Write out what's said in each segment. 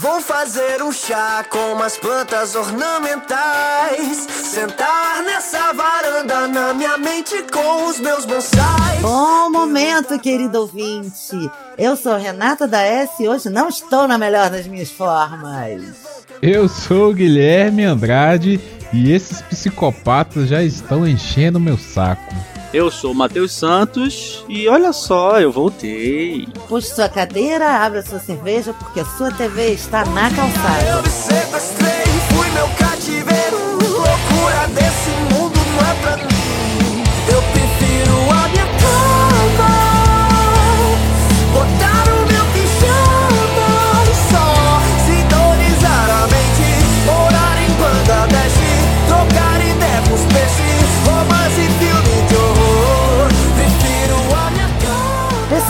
Vou fazer um chá com umas plantas ornamentais. Sentar nessa varanda na minha mente com os meus bonsais. Bom momento, querido ouvinte. Eu sou Renata da S e hoje não estou na melhor das minhas formas. Eu sou o Guilherme Andrade e esses psicopatas já estão enchendo meu saco. Eu sou o Matheus Santos e olha só, eu voltei. Puxe sua cadeira, abra sua cerveja, porque a sua TV está na calçada.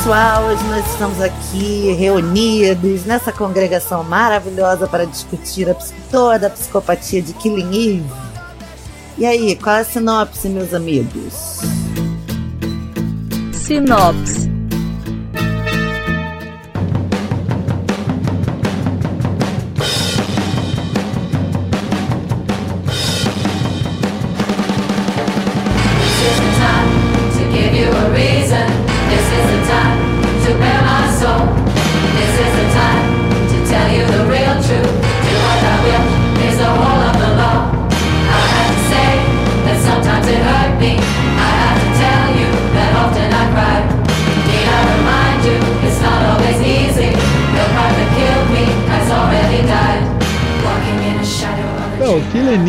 Pessoal, hoje nós estamos aqui reunidos nessa congregação maravilhosa para discutir a toda a psicopatia de Killing Eve. E aí, qual é a sinopse, meus amigos? Sinopse.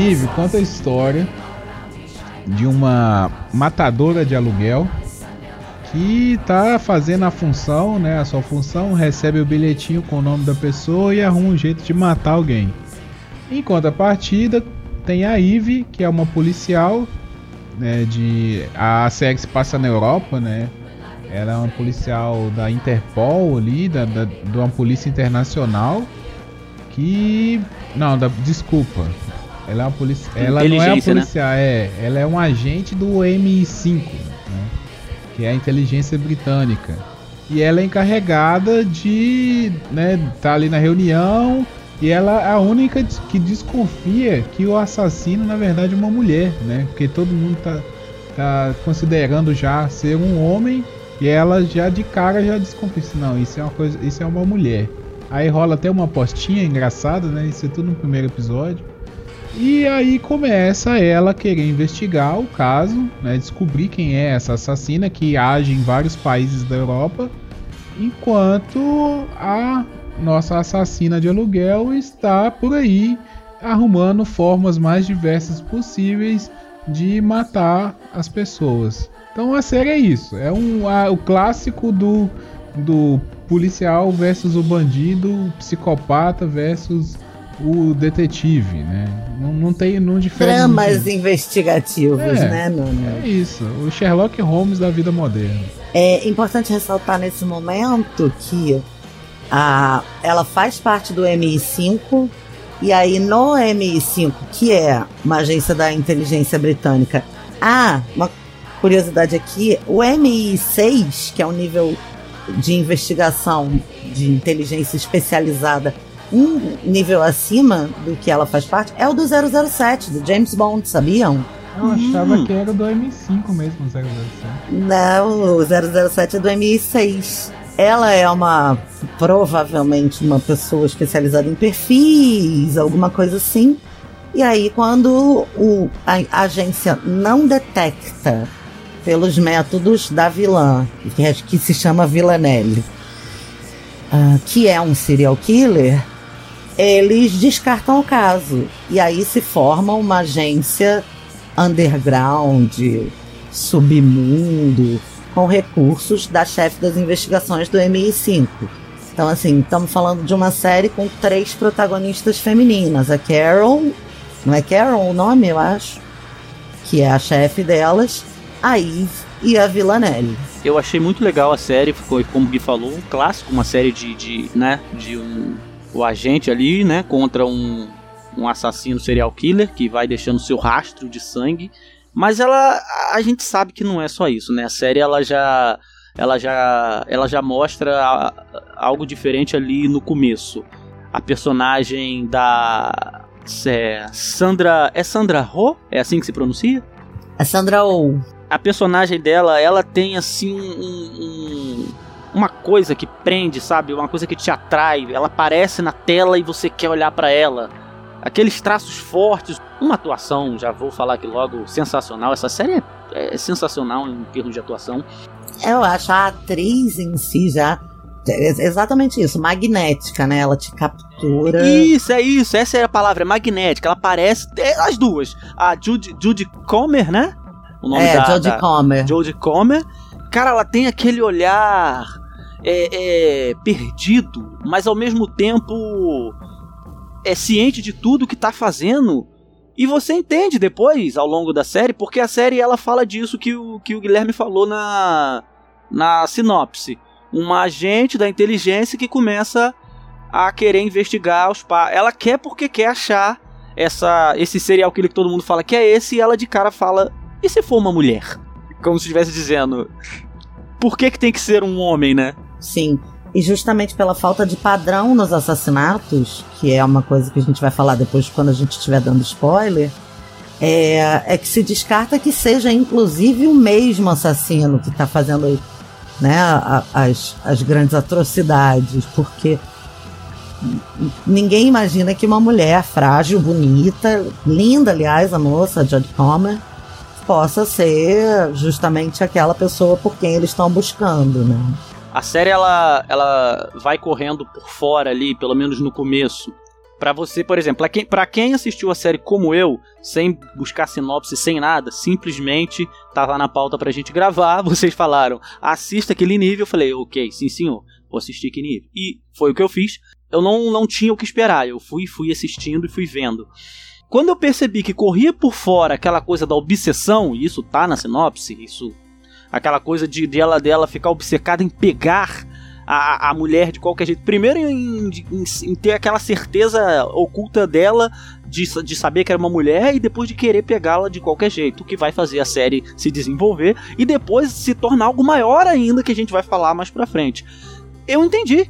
Nive conta a história de uma matadora de aluguel que tá fazendo a função, né? A sua função, recebe o bilhetinho com o nome da pessoa e arruma um jeito de matar alguém. Em contrapartida, tem a Eve, que é uma policial, né? De a se passa na Europa, né? Ela é uma policial da Interpol ali, da, da, de uma polícia internacional que não, da, desculpa. Ela é uma polícia, ela não é uma Inteligência, né? policial, é, ela é um agente do MI5, né? que é a inteligência britânica. E ela é encarregada de, né, tá ali na reunião e ela é a única que desconfia que o assassino na verdade é uma mulher, né? Porque todo mundo tá, tá considerando já ser um homem e ela já de cara já desconfia, não, isso é uma coisa, isso é uma mulher. Aí rola até uma apostinha engraçada, né? Isso é tudo no primeiro episódio. E aí começa ela querer investigar o caso, né, descobrir quem é essa assassina que age em vários países da Europa, enquanto a nossa assassina de aluguel está por aí arrumando formas mais diversas possíveis de matar as pessoas. Então a série é isso, é um, a- o clássico do, do policial versus o bandido, o psicopata versus o detetive, né? Não, não tem, não difere. Dramas muito. investigativos, É. né, Nuno? É isso, o Sherlock Holmes da vida moderna. É importante ressaltar nesse momento que a, ela faz parte do MI5 e aí no MI5, que é uma agência da inteligência britânica, há uma curiosidade aqui, o MI6, que é um nível de investigação de inteligência especializada, um nível acima do que ela faz parte, é o do 007, do James Bond, sabiam? Eu achava Hum. que era do M5 mesmo, 007. Não, o 007 é do MI6. Ela é uma, provavelmente, uma pessoa especializada em perfis, alguma coisa assim. E aí, quando o, a, agência não detecta pelos métodos da vilã, que, é- que se chama Villanelle, ah, que é um serial killer, eles descartam o caso. E aí se forma uma agência underground, submundo, com recursos da chefe das investigações do MI5. Então, assim, estamos falando de uma série com três protagonistas femininas. A Carol, não é Carol o nome, eu acho? Que é a chefe delas, a Eve e a Villanelle. Eu achei muito legal a série, ficou, como o Gui falou, um clássico, uma série de, de né, de um, o agente ali, né, contra um, um assassino serial killer que vai deixando seu rastro de sangue. Mas ela, a gente sabe que não é só isso, né? A série ela já, ela já, ela já mostra a- algo diferente ali no começo. a personagem da é, Sandra. É Sandra Ho? É assim que se pronuncia? A Sandra Oh. A personagem dela, ela tem assim um, um- uma coisa que prende, sabe? Uma coisa que te atrai. Ela aparece na tela e você quer olhar pra ela. Aqueles traços fortes, uma atuação, já vou falar aqui logo, sensacional. Essa série é, é sensacional em termos de atuação. Eu acho a atriz em si já. é exatamente isso, magnética, né? Ela te captura. Isso, é isso, essa é a palavra, é magnética. Ela aparece, é, as duas. A Judy, Judy Comer, né? O nome é, da, Jodie Comer. Jodie Comer. Cara, ela tem aquele olhar é, é, perdido, mas ao mesmo tempo é ciente de tudo que tá fazendo. E você entende depois, ao longo da série, porque a série ela fala disso que o, que o Guilherme falou na, na sinopse. Uma agente da inteligência que começa a querer investigar os pais. Ela quer porque quer achar essa, esse serial killer que todo mundo fala que é esse, e ela de cara fala: e se for uma mulher? Como se estivesse dizendo: por que, que tem que ser um homem, né? Sim. E justamente pela falta de padrão nos assassinatos, que é uma coisa que a gente vai falar depois quando a gente estiver dando spoiler, é, é que se descarta que seja inclusive o mesmo assassino que está fazendo né, as, as grandes atrocidades, porque ninguém imagina que uma mulher frágil, bonita, linda, aliás, a moça, a Jodie Comer, possa ser justamente aquela pessoa por quem eles estão buscando, né? A série ela, ela vai correndo por fora ali, pelo menos no começo. Pra você, por exemplo, pra quem, pra quem assistiu a série como eu, sem buscar sinopse, sem nada, simplesmente tava na pauta pra gente gravar, vocês falaram, assista aquele nível, eu falei, ok, sim senhor, vou assistir aquele nível. E foi o que eu fiz. Eu não, não tinha o que esperar, eu fui, fui assistindo e fui vendo. Quando eu percebi que corria por fora aquela coisa da obsessão, e isso tá na sinopse, isso aquela coisa de dela dela ficar obcecada em pegar a, a mulher de qualquer jeito. Primeiro em, em- em ter aquela certeza oculta dela de, de saber que era uma mulher e depois de querer pegá-la de qualquer jeito, o que vai fazer a série se desenvolver e depois se tornar algo maior ainda que a gente vai falar mais pra frente. Eu entendi.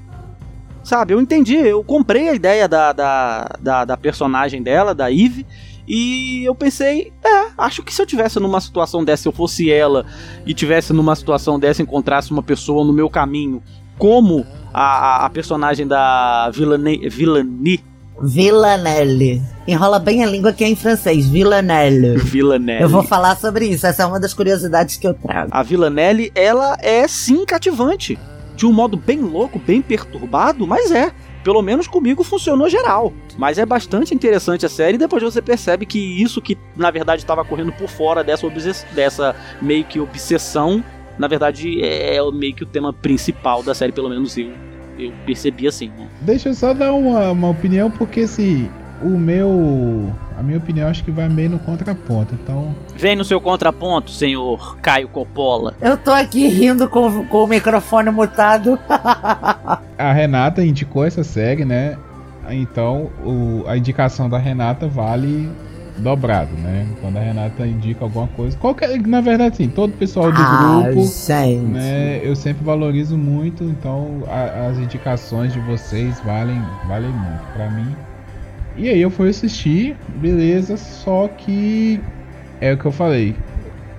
Sabe, eu entendi, eu comprei a ideia da, da, da, da personagem dela, da Eve, e eu pensei, é, acho que se eu tivesse numa situação dessa, se eu fosse ela e tivesse numa situação dessa, encontrasse uma pessoa no meu caminho, como a, a, a personagem da Villanelle, Villanelle, Villanelle. Enrola bem a língua que é em francês. Villanelle. Villanelle. Eu vou falar sobre isso. Essa é uma das curiosidades que eu trago. A Villanelle, ela é sim cativante. De um modo bem louco, bem perturbado, mas é. Pelo menos comigo funcionou geral. Mas é bastante interessante a série e depois você percebe que isso que na verdade estava correndo por fora dessa, dessa meio que obsessão, na verdade é meio que o tema principal da série, pelo menos eu, eu percebi assim. Né? Deixa eu só dar uma, uma opinião, porque assim, o meu. A minha opinião acho que vai meio no contraponto. Então, Vem no seu contraponto, senhor Caio Coppola. Eu tô aqui rindo com, com o microfone mutado. a Renata indicou essa série, né? Então, o- a indicação da Renata vale dobrado, né? Quando a Renata indica alguma coisa. Qualquer, na verdade, sim, todo o pessoal do ah, grupo. gente. né, eu sempre valorizo muito, então a- as indicações de vocês valem, valem muito pra mim. E aí eu fui assistir, beleza, só que é o que eu falei.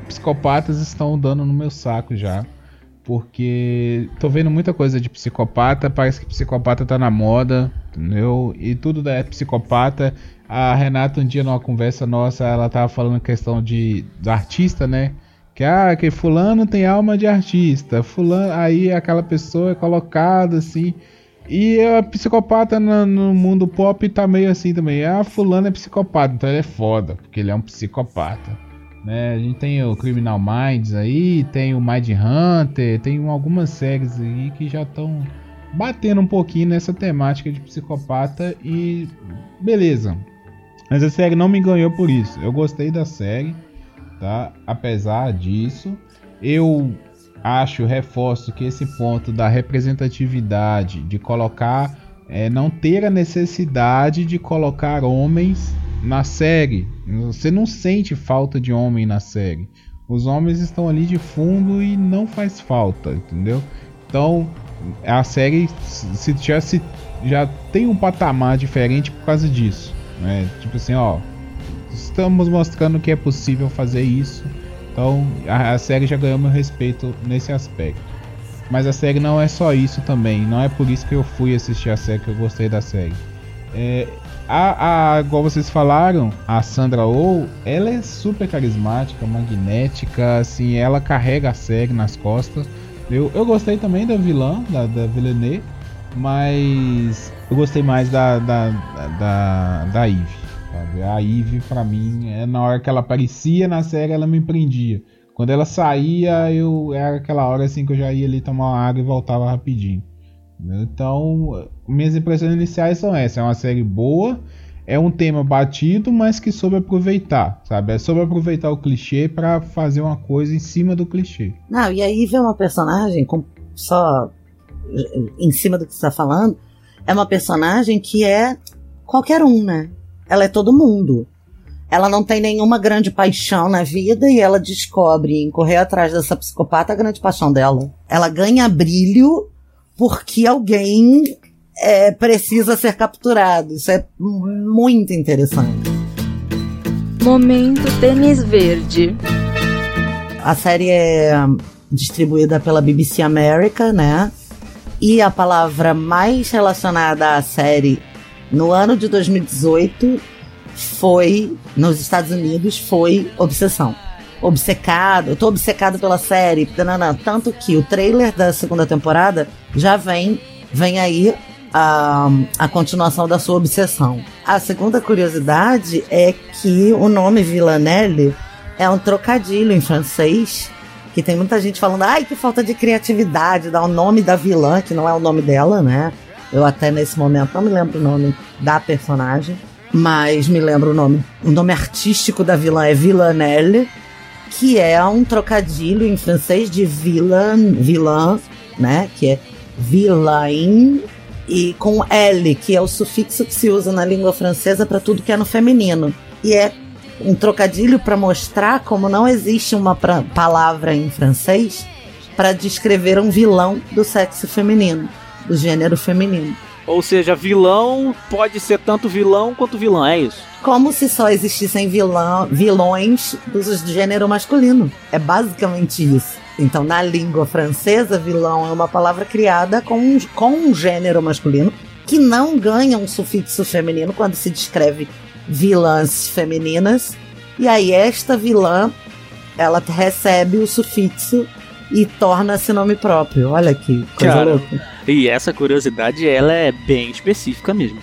Psicopatas estão dando no meu saco já. Porque tô vendo muita coisa de psicopata, parece que psicopata tá na moda, entendeu? E tudo é psicopata. A Renata um dia numa conversa nossa, ela tava falando questão de do artista, né? Que ah, que fulano tem alma de artista, fulano, aí aquela pessoa é colocada assim. E a psicopata no, no mundo pop tá meio assim também. Ah, fulano é psicopata, então ele é foda, porque ele é um psicopata. Né? A gente tem o Criminal Minds aí, tem o Mind Hunter, tem um- algumas séries aí que já estão batendo um pouquinho nessa temática de psicopata e beleza. Mas a série não me ganhou por isso. Eu gostei da série, tá? Apesar disso, eu acho, reforço que esse ponto da representatividade, de colocar, é, não ter a necessidade de colocar homens na série. Você não sente falta de homem na série. Os homens estão ali de fundo e não faz falta, entendeu? Então, a série se, já, se, já tem um patamar diferente por causa disso. Né? Tipo assim, ó. Estamos mostrando que é possível fazer isso. Então a, a série já ganhou meu respeito nesse aspecto. Mas a série não é só isso também. Não é por isso que eu fui assistir a série que eu gostei da série. É, a, a, igual vocês falaram, a Sandra Oh, ela é super carismática, magnética, assim, ela carrega a série nas costas. Eu, eu gostei também da vilã, da, da Villeneuve, mas eu gostei mais da, da, da, da Eve. Sabe? A Eve, pra mim, é, na hora que ela aparecia na série, ela me prendia. Quando ela saía, eu era aquela hora assim que eu já ia ali tomar uma água e voltava rapidinho. Então, minhas impressões iniciais são essas. É uma série boa, é um tema batido, mas que soube aproveitar, sabe? É sobre aproveitar o clichê para fazer uma coisa em cima do clichê. Não, e aí vem uma personagem, com, só em cima do que você está falando, é uma personagem que é qualquer um, né? Ela é todo mundo. Ela não tem nenhuma grande paixão na vida e ela descobre em correr atrás dessa psicopata a grande paixão dela. Ela ganha brilho porque alguém é, precisa ser capturado. Isso é muito interessante. Momento Tênis Verde. A série é distribuída pela BBC America, né? E a palavra mais relacionada à série no ano de 2018 foi, nos Estados Unidos, foi obsessão. Obcecado, eu tô obcecado pela série, tanana, tanto que o trailer da segunda temporada já vem, vem aí a, a continuação da sua obsessão. A segunda curiosidade é que o nome Villanelle é um trocadilho em francês, que tem muita gente falando, ai, que falta de criatividade, dar o nome da vilã, que não é o nome dela, né? Eu até nesse momento não me lembro o nome da personagem, mas me lembro o nome. O nome artístico da vilã é Villanelle, que é um trocadilho em francês de villain, vilã, né? Que é vilain e com L, que é o sufixo que se usa na língua francesa para tudo que é no feminino. E é um trocadilho para mostrar como não existe uma palavra em francês para descrever um vilão do sexo feminino, do gênero feminino. Ou seja, vilão pode ser tanto vilão quanto vilã, é isso? Como se só existissem vilã, vilões do gênero masculino. É basicamente isso. Então, na língua francesa, vilão é uma palavra criada com com um gênero masculino que não ganha um sufixo feminino quando se descreve vilãs femininas. E aí, esta vilã, ela recebe o sufixo e torna-se nome próprio. Olha que coisa Cara. louca. E essa curiosidade, ela é bem específica mesmo.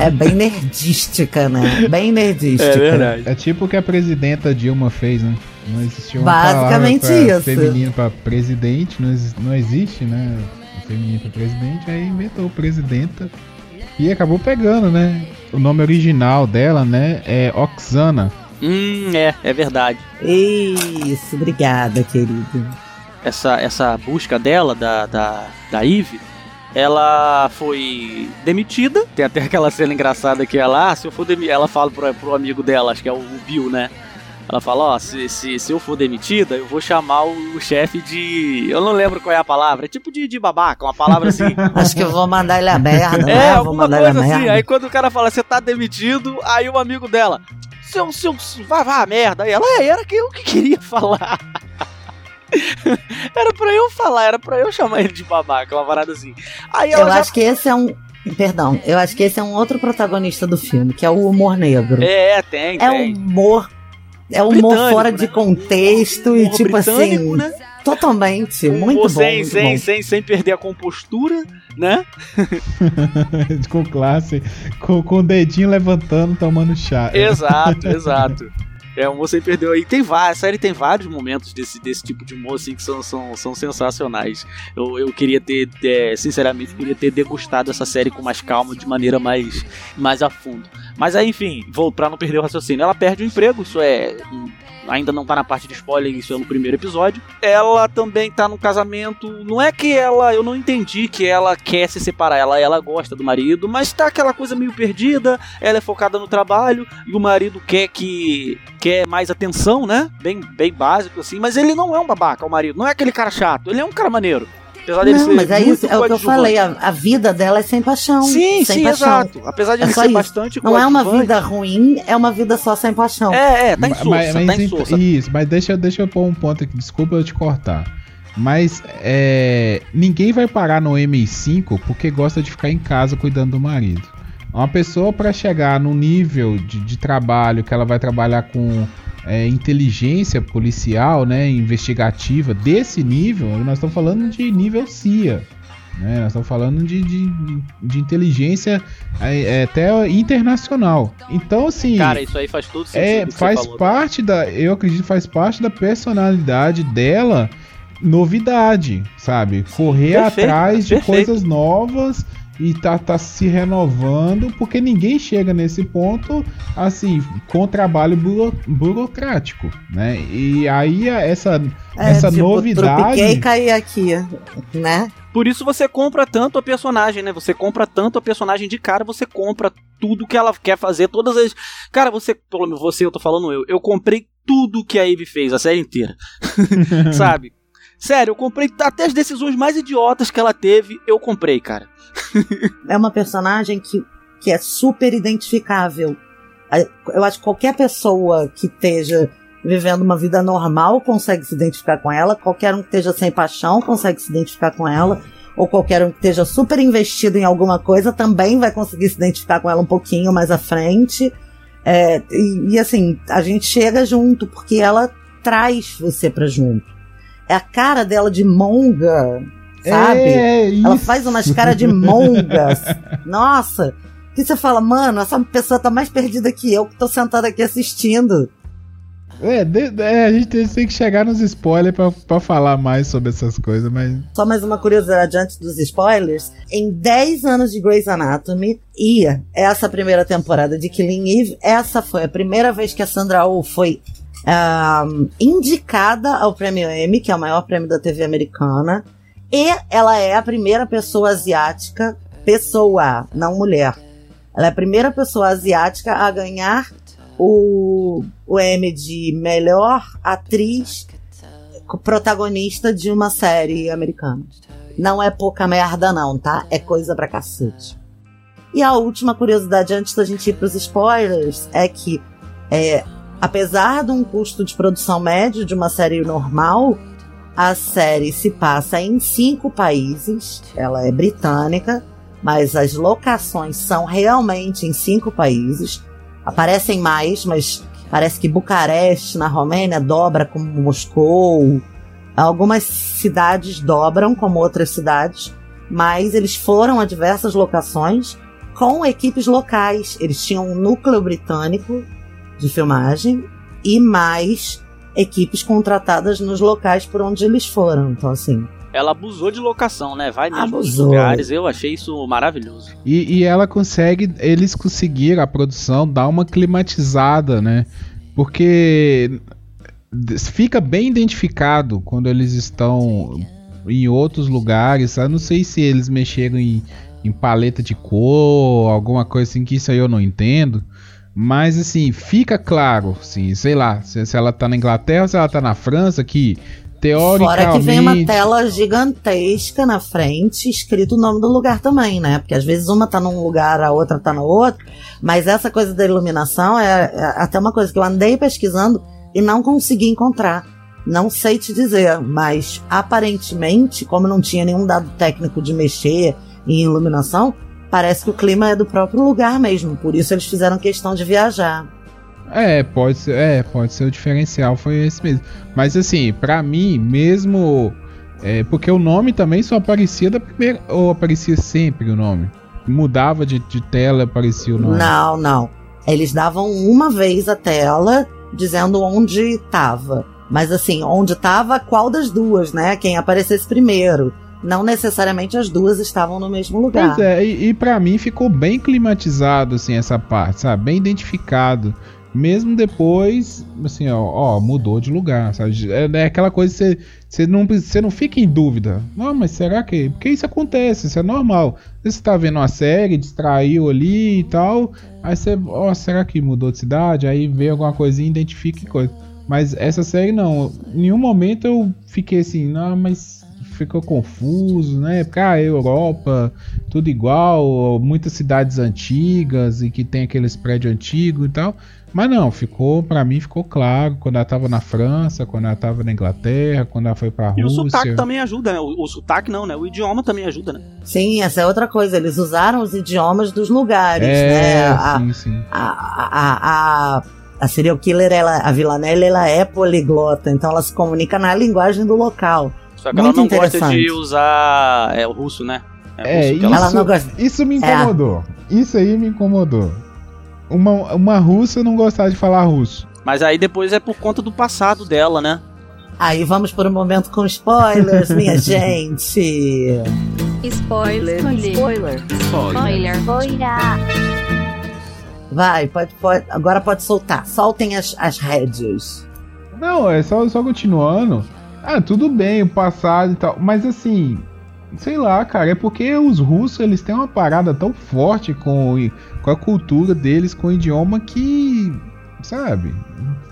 É bem nerdística, né? Bem nerdística. É tipo o que a presidenta Dilma fez, né? Não existia uma Basicamente palavra pra isso. feminino pra presidente, não, não existe, né? Feminino pra presidente, aí inventou presidenta e acabou pegando, né? O nome original dela, né, é Oxana. Hum, é, é verdade. Isso, obrigada, querido. Essa, essa busca dela, da, da, da Eve, ela foi demitida. Tem até aquela cena engraçada que ela, ah, se eu for demi ela fala pro, pro amigo dela, acho que é o Bill, né? Ela fala, ó, se, se, se eu for demitida, eu vou chamar o, chefe de. Eu não lembro qual é a palavra, é tipo de, de babaca, uma palavra assim. Acho que eu vou mandar ele a merda, né? É, Vou alguma coisa assim. merda. Aí quando o cara fala, você tá demitido, aí o amigo dela, seu, seu, vai, vai a merda. Aí ela, é, era que eu que queria falar. era pra eu falar, era pra eu chamar ele de babaca, uma parada assim. Aí ela Eu já... acho que esse é um. Perdão, eu acho que esse é um outro protagonista do filme, que é o humor negro. É, tem, É tem. humor. É humor Britânico, fora né? de contexto e Humor tipo assim. né? Totalmente. Humor Muito bom. sem, muito sem, bom. sem, sem perder a compostura, né? com classe, com, com o dedinho levantando, tomando chá. Exato, exato. É, o humor sem perder. E tem vários, a série tem vários momentos desse, desse tipo de humor assim, que são, são, são sensacionais. Eu, eu queria ter, é, sinceramente, queria ter degustado essa série com mais calma, de maneira mais, mais a fundo. Mas aí, enfim, vou pra não perder o raciocínio. Ela perde o emprego, isso é. Ainda não tá na parte de spoiler, isso é no primeiro episódio. Ela também tá no casamento. Não é que ela. Eu não entendi que ela quer se separar. Ela, ela gosta do marido, mas tá aquela coisa meio perdida. Ela é focada no trabalho e o marido quer que. quer mais atenção, né? Bem, bem básico assim. Mas ele não é um babaca, o marido. Não é aquele cara chato. Ele é um cara maneiro. Apesar dele Não, ser mas é muito isso, é o que eu falei, a, a vida dela é sem paixão. Sim, sem sim, paixão. exato. Apesar de É ele só ser isso. bastante Não é uma vida ruim, é uma vida só sem paixão. É, é, tá insossa, mas- mas tá insossa. Isso, mas deixa, deixa eu pôr um ponto aqui, desculpa eu te cortar. Mas é, ninguém vai parar no MI5 porque gosta de ficar em casa cuidando do marido. Uma pessoa para chegar no nível de, de trabalho que ela vai trabalhar com é, inteligência policial, né, investigativa, desse nível, nós estamos falando de nível CIA. Né? Nós estamos falando de, de, de inteligência é, é, até internacional. Então, assim. Cara, isso aí faz todo sentido. É, o que você faz falou. parte da. Eu acredito que faz parte da personalidade dela novidade, sabe? Correr Perfeito, atrás de perfeito. coisas novas e tá, tá se renovando, porque ninguém chega nesse ponto assim, com trabalho buro- burocrático, né? E aí a- essa, É, essa tipo, novidade. E caí aqui, né? Por isso você compra tanto a personagem, né? Você compra tanto a personagem de cara, você compra tudo que ela quer fazer, todas as. Cara, você, pelo menos você, eu tô falando eu, eu comprei tudo que a Eve fez, a série inteira. Sabe? Sério, eu comprei até as decisões mais idiotas que ela teve, eu comprei, cara. É uma personagem que, que é super identificável. Eu acho que qualquer pessoa que esteja vivendo uma vida normal consegue se identificar com ela, qualquer um que esteja sem paixão consegue se identificar com ela, ou qualquer um que esteja super investido em alguma coisa também vai conseguir se identificar com ela um pouquinho mais à frente. É, e, e assim, a gente chega junto porque ela traz você pra junto. É a cara dela de monga, sabe? É, Ela faz umas caras de mongas. Nossa! Que você fala, mano, essa pessoa tá mais perdida que eu, que tô sentada aqui assistindo. É, de- é, a gente tem, que chegar nos spoilers pra, pra falar mais sobre essas coisas, mas. Só mais uma curiosidade antes dos spoilers. Em 10 anos de Grey's Anatomy e essa primeira temporada de Killing Eve, essa foi a primeira vez que a Sandra Oh foi ahm, indicada ao prêmio Emmy, que é o maior prêmio da TV americana. E ela é a primeira pessoa asiática, pessoa, não mulher. Ela é a primeira pessoa asiática a ganhar o, o Emmy de melhor atriz protagonista de uma série americana. Não é pouca merda, não, tá? É coisa pra cacete. E a última curiosidade antes da gente ir pros spoilers é que, é, apesar de um custo de produção médio de uma série normal, a série se passa em cinco países. Ela é britânica, mas as locações são realmente em cinco países. Aparecem mais, mas parece que Bucareste, na Romênia, dobra como Moscou. Algumas cidades dobram como outras cidades, mas eles foram a diversas locações com equipes locais. Eles tinham um núcleo britânico de filmagem e mais equipes contratadas nos locais por onde eles foram. Então, assim, Ela abusou de locação, né? Vai nos Abusou. lugares. Eu achei isso maravilhoso. E, e ela consegue, eles conseguiram, a produção, dar uma climatizada, né? Porque fica bem identificado quando eles estão em outros lugares. Eu não sei se eles mexeram em, em paleta de cor, alguma coisa assim, que isso aí eu não entendo. Mas assim, fica claro, assim, sei lá, se, se ela tá na Inglaterra ou se ela tá na França, que teoricamente. Fora que vem uma tela gigantesca na frente, escrito o nome do lugar também, né? Porque às vezes uma tá num lugar, a outra tá no outro. Mas essa coisa da iluminação é, é até uma coisa que eu andei pesquisando e não consegui encontrar. Não sei te dizer, mas aparentemente, como não tinha nenhum dado técnico de mexer em iluminação, parece que o clima é do próprio lugar mesmo. Por isso eles fizeram questão de viajar. É, pode ser, é, pode ser o diferencial, foi esse mesmo. Mas assim, pra mim, mesmo. É, porque o nome também só aparecia da primeira. Ou aparecia sempre o nome? Mudava de, de tela, aparecia o nome. Não, não. Eles davam uma vez a tela dizendo onde tava. Mas assim, onde tava qual das duas, né? Quem aparecesse primeiro. Não necessariamente as duas estavam no mesmo lugar. Pois é, e, e para mim ficou bem climatizado, assim, essa parte, sabe? Bem identificado. Mesmo depois, assim, ó, ó, mudou de lugar, sabe? É, é aquela coisa que você, não, não fica em dúvida. Não, mas será que. Porque isso acontece, isso é normal. Você tá vendo uma série, distraiu ali e tal. Aí você, ó, será que mudou de cidade? Aí vê alguma coisinha, identifica coisa. Mas essa série não. Em nenhum momento eu fiquei assim, não, mas ficou confuso, né? Porque a Europa, tudo igual, muitas cidades antigas e que tem aqueles prédios antigos e tal. Mas não, ficou, pra mim ficou claro quando ela tava na França, quando ela tava na Inglaterra, quando ela foi pra E o Rússia. sotaque também ajuda, né? O, o sotaque não, né? O idioma também ajuda, né? Sim, essa é outra coisa. Eles usaram os idiomas dos lugares, é, né? A, sim, sim. a, a, a, a serial killer, ela, a Villanelle, ela é poliglota, então ela se comunica na linguagem do local. Só que Muito ela não gosta de usar é, o russo, né? É, russo que isso, Ela não gosta- isso me É. incomodou. Isso aí me incomodou. Uma, uma russa não gostar de falar russo. Mas aí depois é por conta do passado dela, né? Aí vamos por um momento com spoilers, minha gente. Spoiler. Spoiler. Spoiler. Vai, pode, pode, agora pode soltar. Soltem as, as rédeas. Não, é só, só continuando. Ah, tudo bem, o passado e tal. Mas assim, sei lá, cara, é porque os russos eles têm uma parada tão forte com, com a cultura deles, com o idioma que, sabe,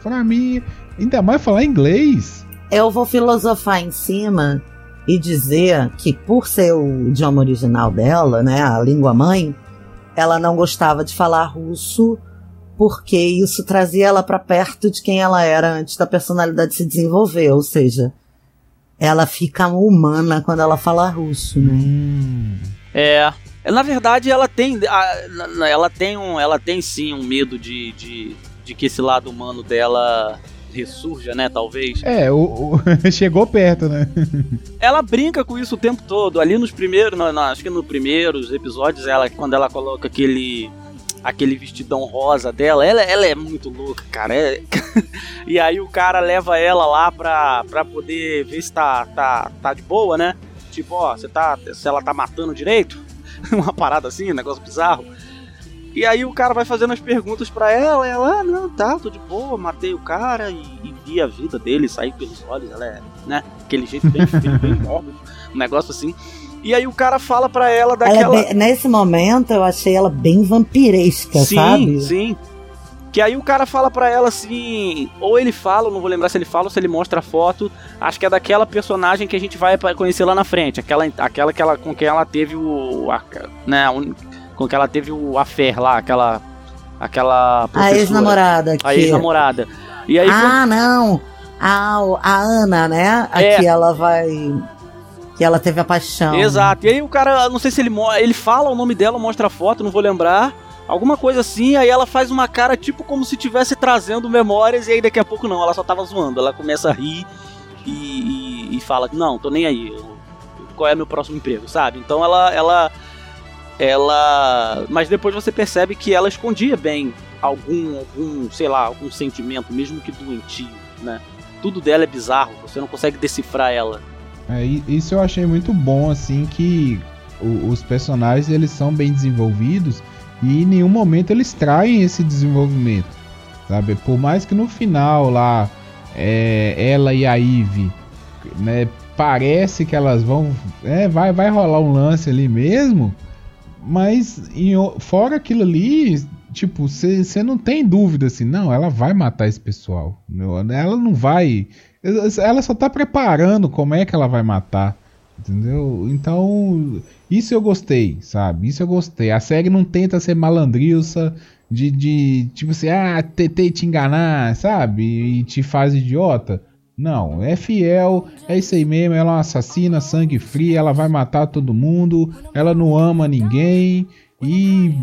pra mim, ainda mais falar inglês. Eu vou filosofar em cima e dizer que, por ser o idioma original dela, né, a língua mãe, ela não gostava de falar russo porque isso trazia ela para perto de quem ela era antes da personalidade se desenvolver, ou seja, ela fica humana quando ela fala russo, né? Hum, É. Na verdade, ela tem. Ela tem um. Ela tem sim um medo de, de, de que esse lado humano dela ressurja, né? Talvez. é, o, o- chegou perto, né? Ela brinca com isso o tempo todo. Ali nos primeiros. acho que nos primeiros episódios, ela, quando ela coloca aquele. Aquele vestidão rosa dela, ela, ela é muito louca, cara. É- e aí o cara leva ela lá pra, pra poder ver se tá, tá, tá de boa, né? Tipo, ó, você tá. Se ela tá matando direito. Uma parada assim, um negócio bizarro. E aí o cara vai fazendo as perguntas pra ela, ela, ah, não, tá, tô de boa, matei o cara e, e vi a vida dele sair pelos olhos, ela é, né, aquele jeito bem, bem, bem mórbido, um negócio assim. E aí o cara fala pra ela Ela é daquela... bem- nesse momento eu achei ela bem vampiresca, sim, sabe? sim. Que aí o cara fala pra ela assim, ou ele fala, não vou lembrar se ele fala ou se ele mostra a foto, acho que é daquela personagem que a gente vai conhecer lá na frente, aquela, aquela que ela, com quem ela teve o, a, né, com que ela teve o affair lá, aquela, aquela A ex-namorada A ex-namorada. E aí, quando- Ah, não! A, a Ana, né? A É. ela vai. Que ela teve a paixão. Exato. E aí o cara, não sei se ele ele fala o nome dela, mostra a foto, não vou lembrar. Alguma coisa assim, aí ela faz uma cara tipo como se estivesse trazendo memórias, e aí daqui a pouco não, ela só tava zoando. Ela começa a rir e, e- e fala: Não, tô nem aí. eu- qual é meu próximo emprego, sabe? Então ela. ela ela mas depois você percebe que ela escondia bem algum algum sei lá algum sentimento mesmo que doentio né tudo dela é bizarro você não consegue decifrar ela É, isso eu achei muito bom, assim, que os personagens eles são bem desenvolvidos e em nenhum momento eles traem esse desenvolvimento, sabe? Por mais que no final lá é, ela e a Eve, né, parece que elas vão, é, vai, vai rolar um lance ali mesmo, mas em fora aquilo ali, tipo, você não tem dúvida assim, não, ela vai matar esse pessoal, ela não vai, ela só tá preparando como é que ela vai matar. Entendeu? Então, isso eu gostei, sabe? Isso eu gostei. A série não tenta ser malandrilça de, de tipo assim, ah, tentei te enganar, sabe? E te faz idiota. Não, é fiel, é isso aí mesmo. Ela é uma assassina, sangue frio, ela vai matar todo mundo, ela não ama ninguém e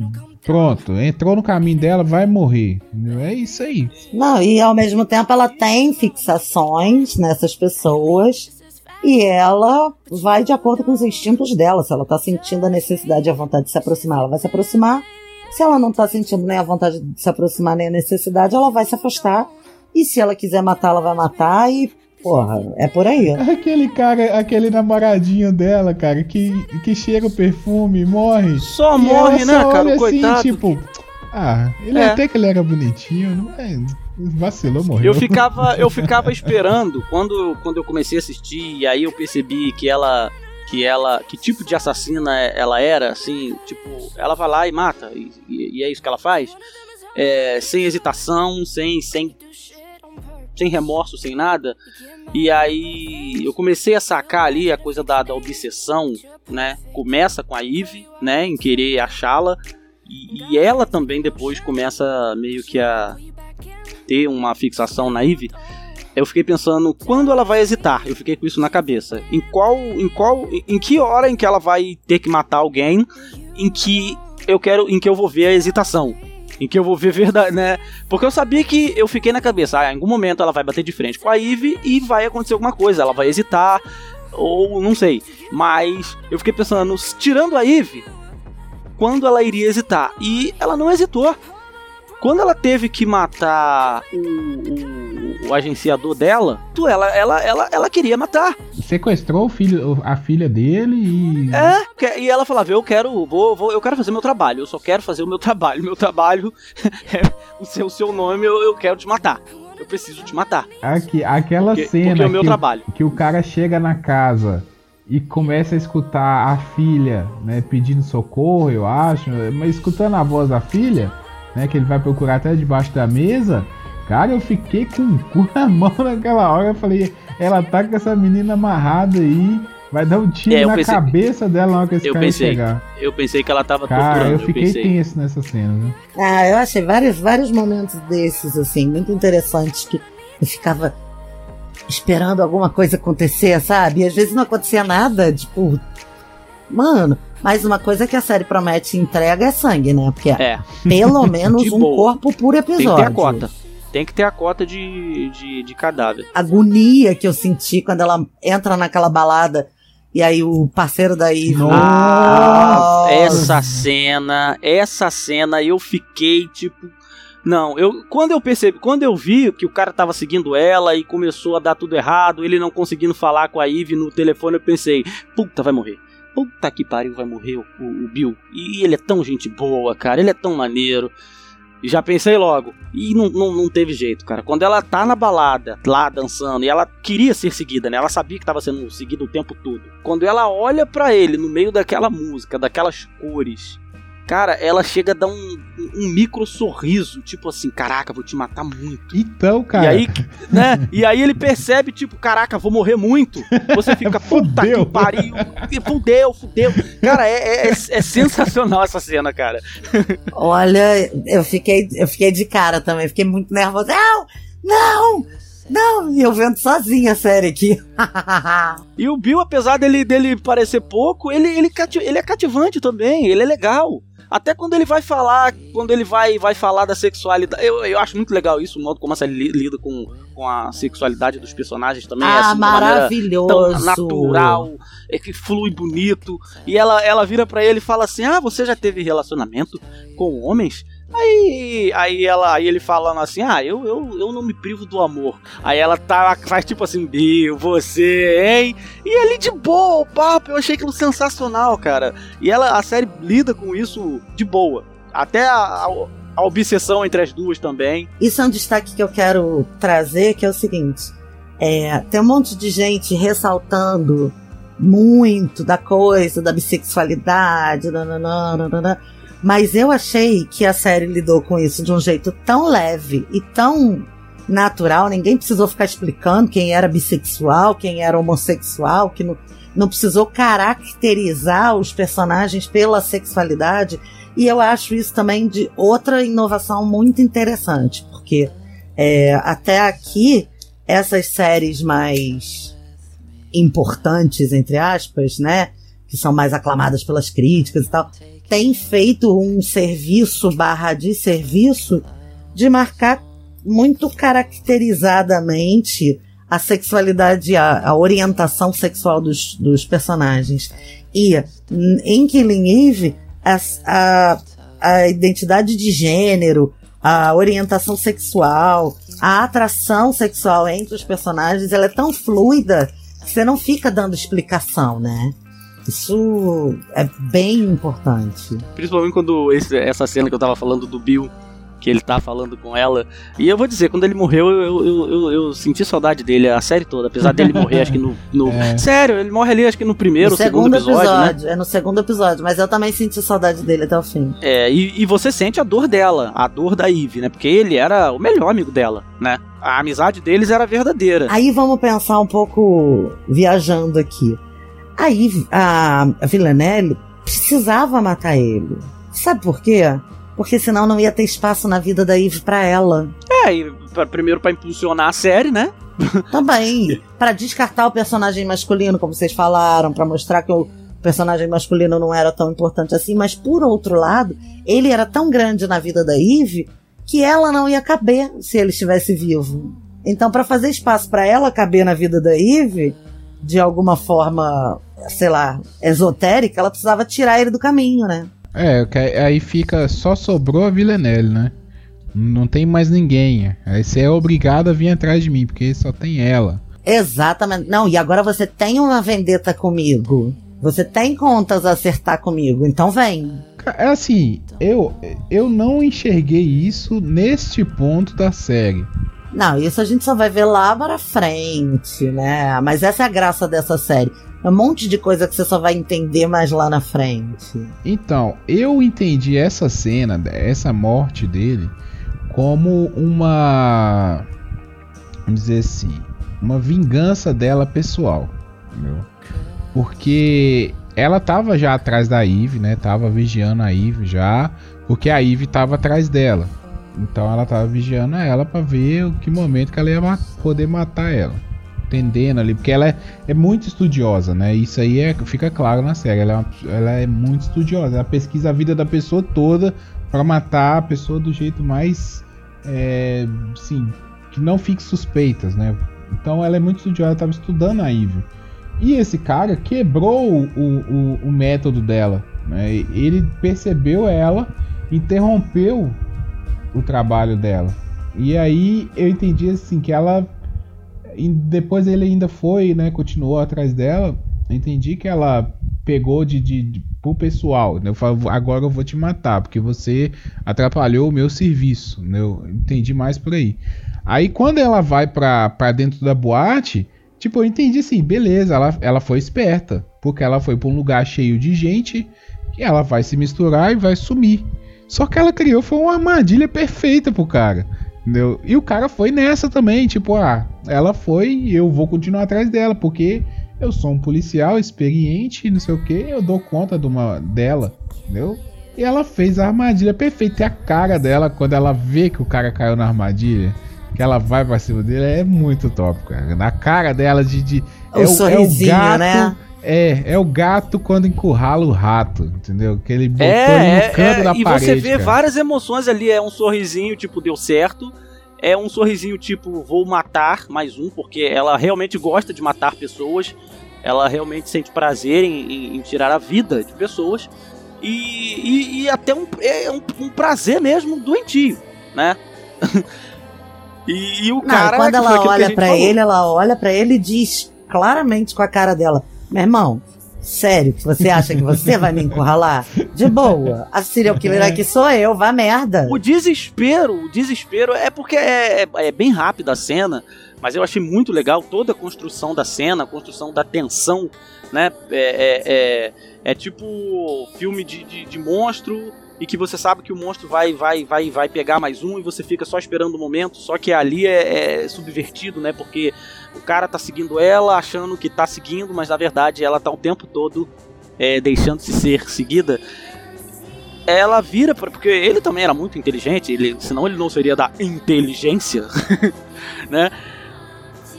pronto, entrou no caminho dela, vai morrer. É isso aí. Não, e ao mesmo tempo ela tem fixações nessas pessoas e ela vai de acordo com os instintos dela. Se ela tá sentindo a necessidade e a vontade de se aproximar, ela vai se aproximar. Se ela não tá sentindo nem a vontade de se aproximar, nem a necessidade, ela vai se afastar. E se ela quiser matar, ela vai matar e, porra, é por aí. Aquele cara, aquele namoradinho dela, cara, que, que cheira o perfume morre. só E morre ela né só cara olha o coitado Assim, tipo, ah, ele É. até que ele era bonitinho, não é? Vacilou, morreu. Eu ficava, eu ficava esperando quando, quando eu comecei a assistir e aí eu percebi que ela que ela que tipo de assassina ela era, assim, tipo, ela vai lá e mata e, e- e é isso que ela faz, É, sem hesitação, sem sem sem remorso, sem nada. E aí eu comecei a sacar ali a coisa da, da obsessão, né? Começa com a Eve, né? Em querer achá-la. E, e ela também depois começa meio que a ter uma fixação na Eve. Eu fiquei pensando quando ela vai hesitar. Eu fiquei com isso na cabeça. Em qual, em qual, em que hora em que ela vai ter que matar alguém, em que eu quero, em que eu vou ver a hesitação, em que eu vou ver verdade, né? Porque eu sabia que eu fiquei na cabeça, ah, em algum momento ela vai bater de frente com a Eve e vai acontecer alguma coisa, ela vai hesitar ou não sei. Mas eu fiquei pensando, tirando a Eve, quando ela iria hesitar? E ela não hesitou. Quando ela teve que matar o, o, o agenciador dela, tu, ela, ela, ela, ela queria matar. Sequestrou o filho, a filha dele e. É, e ela falava, eu quero, vou, vou, eu quero fazer meu trabalho, eu só quero fazer o meu trabalho. Meu trabalho é o seu, o seu nome, eu, eu quero te matar. Eu preciso te matar. Aqui, aquela Porque, cena porque é o meu que, trabalho. que o cara chega na casa e começa a escutar a filha, né, pedindo socorro, eu acho, mas escutando a voz da filha, né, que ele vai procurar até debaixo da mesa, cara, eu fiquei com o cu na mão naquela hora, eu falei, ela tá com essa menina amarrada aí, vai dar um tiro É, eu na pensei- cabeça dela na hora que esse eu cara pensei. chegar. Eu pensei que ela tava Cara, torturando, eu eu, fiquei pensei. tenso nessa cena, né? Ah, eu achei vários, vários momentos desses, assim, muito interessantes, que eu ficava esperando alguma coisa acontecer, sabe? E às vezes não acontecia nada, tipo. Mano, mas uma coisa que a série promete e entrega é sangue, né? Porque é É, pelo menos um corpo por tem que episódio. ter a cota. Tem que ter a cota de, de, de cadáver. agonia que eu senti quando ela entra naquela balada e aí o parceiro da Eve. Ah, essa cena, essa cena eu fiquei tipo. Não, eu quando eu percebi, quando eu vi que o cara tava seguindo ela e começou a dar tudo errado, ele não conseguindo falar com a Eve no telefone, eu pensei, puta, vai morrer. Puta que pariu, vai morrer o, o- o Bill. E ele é tão gente boa, cara, ele é tão maneiro. E já pensei logo. E não, não, não teve jeito, cara. Quando ela tá na balada, lá dançando, e ela queria ser seguida, né? Ela sabia que tava sendo seguida o tempo todo. Quando ela olha pra ele no meio daquela música, daquelas cores, cara, ela chega a dar um, um micro sorriso, tipo assim, caraca, vou te matar muito. Então, cara, E aí, né? E aí ele percebe, tipo, caraca, vou morrer muito. Você fica, puta Fudeu. que pariu. E Fudeu, fudeu. Cara, é, é, é sensacional essa cena, cara. Olha, eu fiquei, eu fiquei de cara também, fiquei muito nervosa. Não! Não! Não! E eu vendo sozinha a série aqui. E o Bill, apesar dele, dele parecer pouco, ele, ele, cati- ele é cativante também, ele é legal. Até quando ele vai falar, quando ele vai, vai falar da sexualidade. Eu, eu acho muito legal isso, o modo como a série li- lida com, com a sexualidade dos personagens também. é ah, assim, maravilhoso. tão natural, é que flui bonito. E ela, ela vira pra ele e fala assim: Ah, você já teve relacionamento com homens? Aí, aí, ela, aí ele falando assim: Ah, eu, eu, eu não me privo do amor. Aí ela tá, faz tipo assim: Bill, você, hein? E ele de boa, o papo. Eu achei aquilo sensacional, cara. E ela, a série lida com isso de boa. Até a, a, a obsessão entre as duas também. Isso é um destaque que eu quero trazer, que é o seguinte: é, tem um monte de gente ressaltando muito da coisa da bissexualidade, nananã, nananã, mas eu achei que a série lidou com isso de um jeito tão leve e tão natural, ninguém precisou ficar explicando quem era bissexual, quem era homossexual, que não, não precisou caracterizar os personagens pela sexualidade. E eu acho isso também de outra inovação muito interessante, porque é, até aqui essas séries mais importantes, entre aspas, né, que são mais aclamadas pelas críticas e tal, têm feito um serviço barra de serviço de marcar muito caracterizadamente a sexualidade, a, a orientação sexual dos, dos personagens. E n- em Killing Eve, as- a, a identidade de gênero, a orientação sexual, a atração sexual entre os personagens, ela é tão fluida que você não fica dando explicação, né? Isso é bem importante. Principalmente quando esse- essa cena que eu tava falando do Bill, que ele tá falando com ela. E eu vou dizer, quando ele morreu, eu, eu, eu, eu senti saudade dele a série toda. Apesar dele morrer, acho que no. no- É. Sério, ele morre ali, acho que no primeiro no ou segundo, episódio, né? é no segundo episódio, mas eu também senti saudade dele até o fim. É, e, e você sente a dor dela, a dor da Eve, né? Porque ele era o melhor amigo dela, né? A amizade deles era verdadeira. Aí vamos pensar um pouco viajando aqui. Aí a, a Villanelle precisava matar ele. Sabe por quê? Porque senão não ia ter espaço na vida da Eve pra ela. É, e pra- primeiro pra impulsionar a série, né? Também. Pra descartar o personagem masculino, como vocês falaram, pra mostrar que o personagem masculino não era tão importante assim, mas por outro lado, ele era tão grande na vida da Eve que ela não ia caber se ele estivesse vivo. Então, pra fazer espaço pra ela caber na vida da Eve, de alguma forma, sei lá, esotérica, ela precisava tirar ele do caminho, né? É, que aí fica. Só sobrou a Villanelle, né? Não tem mais ninguém. Aí você é obrigado a vir atrás de mim, porque só tem ela. Exatamente. Não, e agora você tem uma vendetta comigo. Você tem contas a acertar comigo, então vem. É assim, eu, eu não enxerguei isso neste ponto da série. Não, isso a gente só vai ver lá para frente, né? Mas essa é a graça dessa série. Um monte de coisa que você só vai entender mais lá na frente. Então, eu entendi essa cena, essa morte dele, como uma. Vamos dizer assim. Uma vingança dela pessoal. Entendeu? Porque ela tava já atrás da Eve, né? Tava vigiando a Eve já. Porque a Eve tava atrás dela. Então ela tava vigiando ela pra ver o que momento que ela ia ma- poder matar ela. Entendendo ali, porque ela é, é muito estudiosa, né? Isso aí é, fica claro na série. Ela é, uma- ela é muito estudiosa. Ela pesquisa a vida da pessoa toda pra matar a pessoa do jeito mais. É, sim, que não fique suspeitas, né? Então ela é muito estudiosa, ela tava estudando a Eve. E esse cara quebrou o, o, o método dela. Né? Ele percebeu ela, interrompeu o trabalho dela. E aí eu entendi assim que ela. E Depois ele ainda foi, né? Continuou atrás dela. Entendi que ela pegou de, de, de pro pessoal. Né? Eu falo, agora eu vou te matar, porque você atrapalhou o meu serviço. Né? Eu entendi mais por aí. Aí quando ela vai pra, pra dentro da boate, tipo, eu entendi assim, beleza, ela, ela foi esperta. Porque ela foi pra um lugar cheio de gente, que ela vai se misturar e vai sumir. Só que ela criou foi uma armadilha perfeita pro cara. Entendeu? E o cara foi nessa também, tipo, ah, ela foi e eu vou continuar atrás dela, porque eu sou um policial experiente, não sei o que, eu dou conta de uma, dela, entendeu? E ela fez a armadilha perfeita. E a cara dela, quando ela vê que o cara caiu na armadilha, que ela vai pra cima dele, é muito top, cara. Na cara dela de. de O sorrisinho, né? É, é o gato quando encurrala o rato, entendeu? Que ele botou É, no é, canto é, da e parede. você vê cara. várias emoções ali. É um sorrisinho, tipo, deu certo. É um sorrisinho, tipo, vou matar mais um, porque ela realmente gosta de matar pessoas. Ela realmente sente prazer em, em- em tirar a vida de pessoas. E, e- e até um, é um, um prazer mesmo doentio, né? e, e o Não, cara. quando ela olha falou. ele, ela olha pra ele e diz claramente com a cara dela: Meu irmão, sério você acha que você vai me encurralar? De boa. A serial killer aqui sou eu, vá merda. O desespero, o desespero é porque é, é- é bem rápida a cena, mas eu achei muito legal toda a construção da cena, a construção da tensão, né? É, é- é- é tipo filme de, de- de monstro e que você sabe que o monstro vai, vai, vai, vai pegar mais um e você fica só esperando o momento, só que ali é, é subvertido, né? Porque o cara tá seguindo ela, achando que tá seguindo, mas na verdade ela tá o tempo todo é, deixando-se ser seguida ela vira pra, porque ele também era muito inteligente, ele, senão ele não seria da inteligência, né?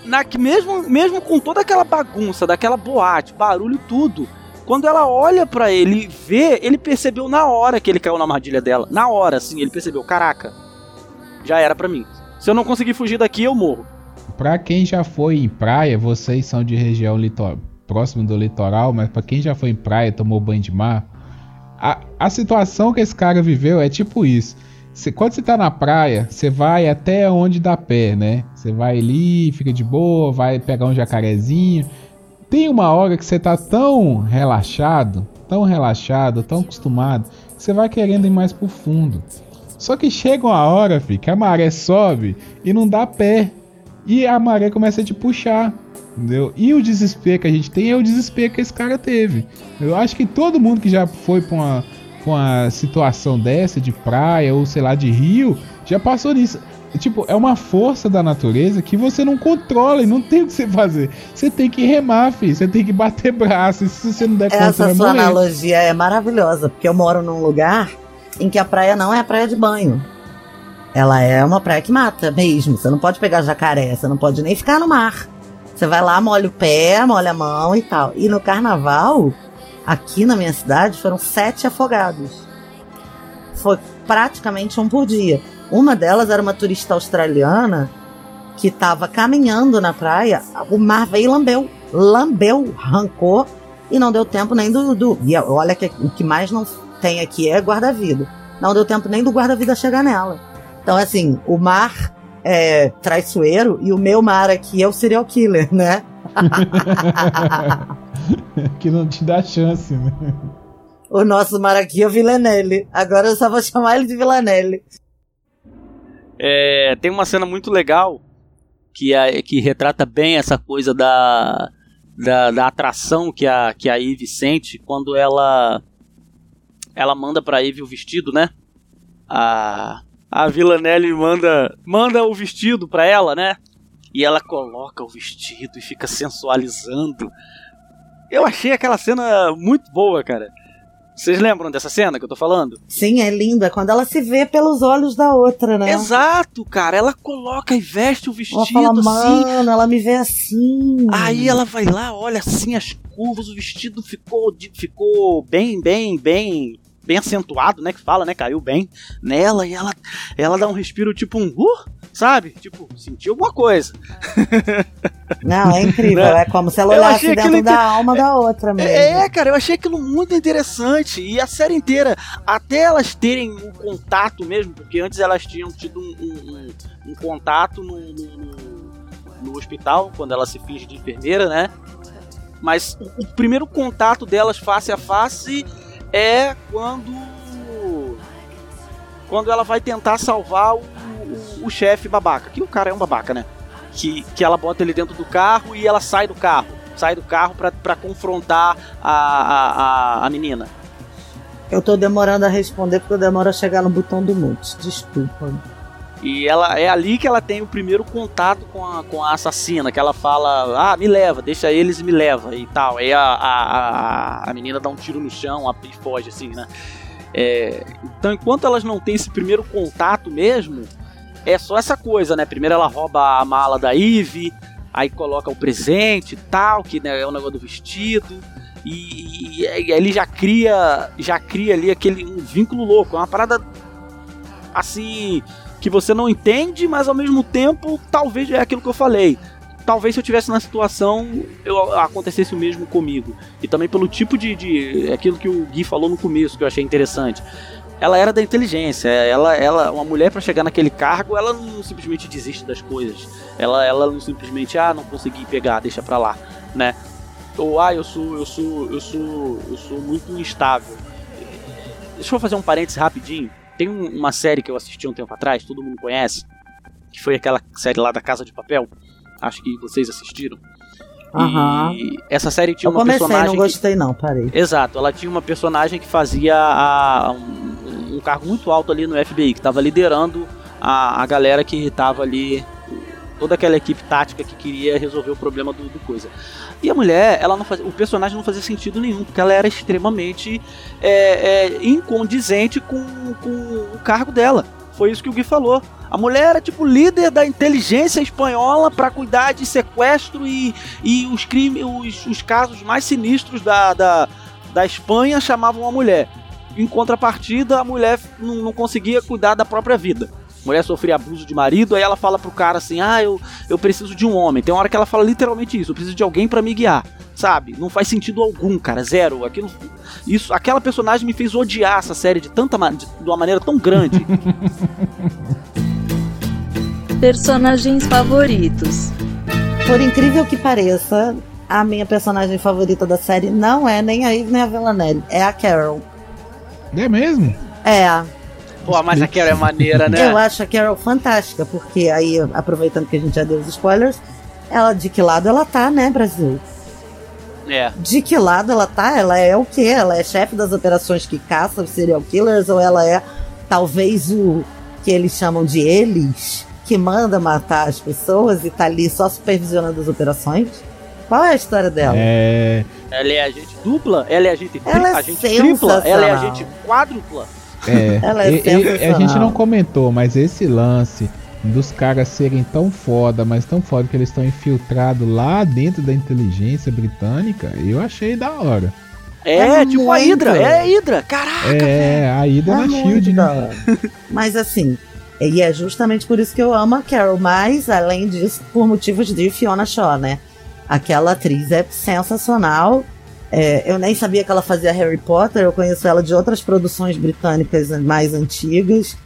Na mesmo mesmo com toda aquela bagunça, daquela boate, barulho tudo, quando ela olha pra ele e vê, ele percebeu na hora que ele caiu na armadilha dela, na hora assim, ele percebeu, caraca, já era pra mim. Se eu não conseguir fugir daqui, eu morro. Pra quem já foi em praia, vocês são de região litor... próximo do litoral, mas pra quem já foi em praia, tomou banho de mar, a, a situação que esse cara viveu é tipo isso. Cê- quando você tá na praia, você vai até onde dá pé, né? Você vai ali, fica de boa, vai pegar um jacarezinho. Tem uma hora que você tá tão relaxado, tão relaxado, tão acostumado, que você vai querendo ir mais pro fundo. Só que chega uma hora, filho, que a maré sobe e não dá pé. E a maré começa a te puxar. Entendeu? E o desespero que a gente tem é o desespero que esse cara teve. Eu acho que todo mundo que já foi pra uma, pra uma situação dessa, de praia ou sei lá, de rio, já passou nisso. Tipo, é uma força da natureza que você não controla e não tem o que você fazer. Você tem que remar, filho. Você tem que bater braço. Se você não der conta, Essa sua morrer. analogia é maravilhosa, porque eu moro num lugar em que a praia não é a praia de banho. Ela é uma praia que mata mesmo. Você não pode pegar jacaré, você não pode nem ficar no mar. Você vai lá, molha o pé, molha a mão e tal. E no carnaval, aqui na minha cidade, foram sete afogados. Foi praticamente um por dia. Uma delas era uma turista australiana que estava caminhando na praia, o mar veio e lambeu. Lambeu, arrancou e não deu tempo nem do. do e olha que o que mais não tem aqui é guarda-vida. Não deu tempo nem do guarda-vida chegar nela. Então, assim, o mar é traiçoeiro e o meu mar aqui é o serial killer, né? que não te dá chance, né? O nosso mar aqui é o Villanelle. Agora eu só vou chamar ele de Villanelle. É, tem uma cena muito legal que, que retrata bem essa coisa da, da, da atração que a, que a Eve sente quando ela ela manda pra Eve o vestido, né? A, a Villanelle manda, manda o vestido pra ela, né? E ela coloca o vestido e fica sensualizando. Eu achei aquela cena muito boa, cara. Vocês lembram dessa cena que eu tô falando? Sim, é lindo. É quando ela se vê pelos olhos da outra, né? Exato, cara. Ela coloca e veste o Ela vestido fala, assim. mano, ela me vê assim. Aí ela vai lá, olha assim as curvas, o vestido ficou, ficou bem, bem, bem, bem acentuado, né? Que fala, né? Caiu bem nela e ela, ela dá um respiro tipo um, uh, sabe? Tipo, sentiu alguma coisa. Não, é incrível. Né? É como se ela olhasse dentro da alma da outra mesmo. É, cara, eu achei aquilo muito interessante. E a série inteira, até elas terem um contato mesmo, porque antes elas tinham tido um, um- um- contato no, no- no- no hospital, quando ela se finge de enfermeira, né? Mas o, o primeiro contato delas face a face é quando. Quando ela vai tentar salvar o, o- o chefe babaca. Que o cara é um babaca, né? Que, que ela bota ele dentro do carro e ela sai do carro. Sai do carro pra, pra confrontar a, a, a, a menina. Eu tô demorando a responder porque eu demoro a chegar no botão do mute. Desculpa. E ela é ali que ela tem o primeiro contato com a, com a assassina, que ela fala, ah, me leva, deixa eles e me leva e tal. Aí a, a, a, a menina dá um tiro no chão a- e foge, assim, né? É, então, enquanto elas não têm esse primeiro contato mesmo, é só essa coisa, né? Primeiro ela rouba a mala da Eve, aí coloca o presente e tal, que né, é o negócio do vestido. E, e aí ele já cria, já cria ali aquele um vínculo louco, é uma parada assim que você não entende, mas ao mesmo tempo talvez é aquilo que eu falei. Talvez se eu tivesse na situação, eu acontecesse o mesmo comigo. E também pelo tipo de, de é aquilo que o Gui falou no começo, que eu achei interessante. Ela era da inteligência, ela, ela, uma mulher para chegar naquele cargo, ela não simplesmente desiste das coisas. Ela, ela não simplesmente, ah, não consegui pegar, deixa pra lá, né? Ou ah, eu sou, eu sou, eu sou, eu sou muito instável. Deixa eu fazer um parênteses rapidinho. Tem um- uma série que eu assisti um tempo atrás, todo mundo conhece, que foi aquela série lá da Casa de Papel. Acho que vocês assistiram. Aham. E essa série tinha Eu uma comecei, personagem. não que- gostei não, parei. Exato, ela tinha uma personagem que fazia a- um, um cargo muito alto ali no FBI, que estava liderando a, a galera que estava ali, toda aquela equipe tática que queria resolver o problema do, do coisa. E a mulher, ela não o personagem não fazia sentido nenhum, porque ela era extremamente é, é, incondizente com, com o cargo dela. Foi isso que o Gui falou. A mulher era tipo líder da inteligência espanhola para cuidar de sequestro e, e os crimes, os, os casos mais sinistros da, da, da Espanha chamavam a mulher. Em contrapartida, a mulher não, não conseguia cuidar da própria vida. A mulher sofria abuso de marido, aí ela fala pro cara assim: Ah, eu, eu preciso de um homem. Tem uma hora que ela fala literalmente isso: Eu preciso de alguém para me guiar. Sabe? Não faz sentido algum, cara. Zero. Aquilo, isso, aquela personagem me fez odiar essa série de, tanta, de, de uma maneira tão grande. Personagens favoritos. Por incrível que pareça, a minha personagem favorita da série não é nem a Eve nem a Villanelle, é a Carol. É mesmo? É. Pô, mas a Carol é maneira, né? Eu acho a Carol fantástica, porque aí, aproveitando que a gente já deu os spoilers, ela de que lado ela tá, né, Brasil? É. De que lado ela tá? Ela é o quê? Ela é chefe das operações que caça os serial killers ou ela é talvez o que eles chamam de eles, que manda matar as pessoas e tá ali só supervisionando as operações? Qual é a história dela? É. Ela é agente dupla, ela é agente, tri- Ela é agente tripla, ela é agente quádrupla. É, Ela é e- e- a gente não comentou, mas esse lance dos caras serem tão foda, mas tão foda que eles estão infiltrados lá dentro da inteligência britânica, eu achei da hora. É, É tipo a. Hydra, é a Hydra, caraca. É, a ida É na Shield, né? Mas assim, e é justamente por isso que eu amo a Carol, mas além disso, por motivos de Fiona Shaw, né? Aquela atriz é sensacional. É, eu nem sabia que ela fazia Harry Potter, eu conheço ela de outras produções britânicas mais antigas.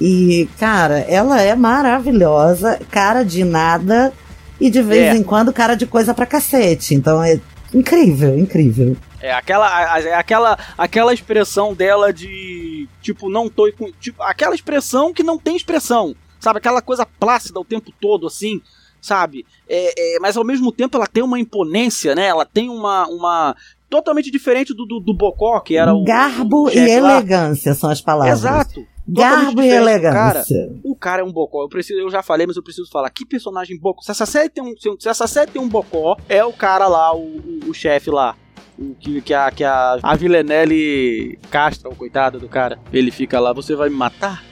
E, cara, ela é maravilhosa, cara de nada, e de vez É. em quando cara de coisa pra cacete. Então é incrível, incrível. É aquela, é aquela, aquela expressão dela de tipo não tô com, tipo aquela expressão que não tem expressão, sabe? Aquela coisa plácida o tempo todo assim, sabe? É, é, mas ao mesmo tempo ela tem uma imponência, né? Ela tem uma, uma totalmente diferente do, do, do Bocó que era o Garbo o e lá. elegância são as palavras. Exato. Garbo e do cara. elegância. O cara é um bocó. Eu, preciso, eu já falei, mas eu preciso falar. Que personagem bocó? Se essa série tem um, se essa série tem um bocó, é o cara lá, o, o, o chefe lá. O que, que a, que a, a Villanelle castra, o coitado do cara. Ele fica lá, você vai me matar?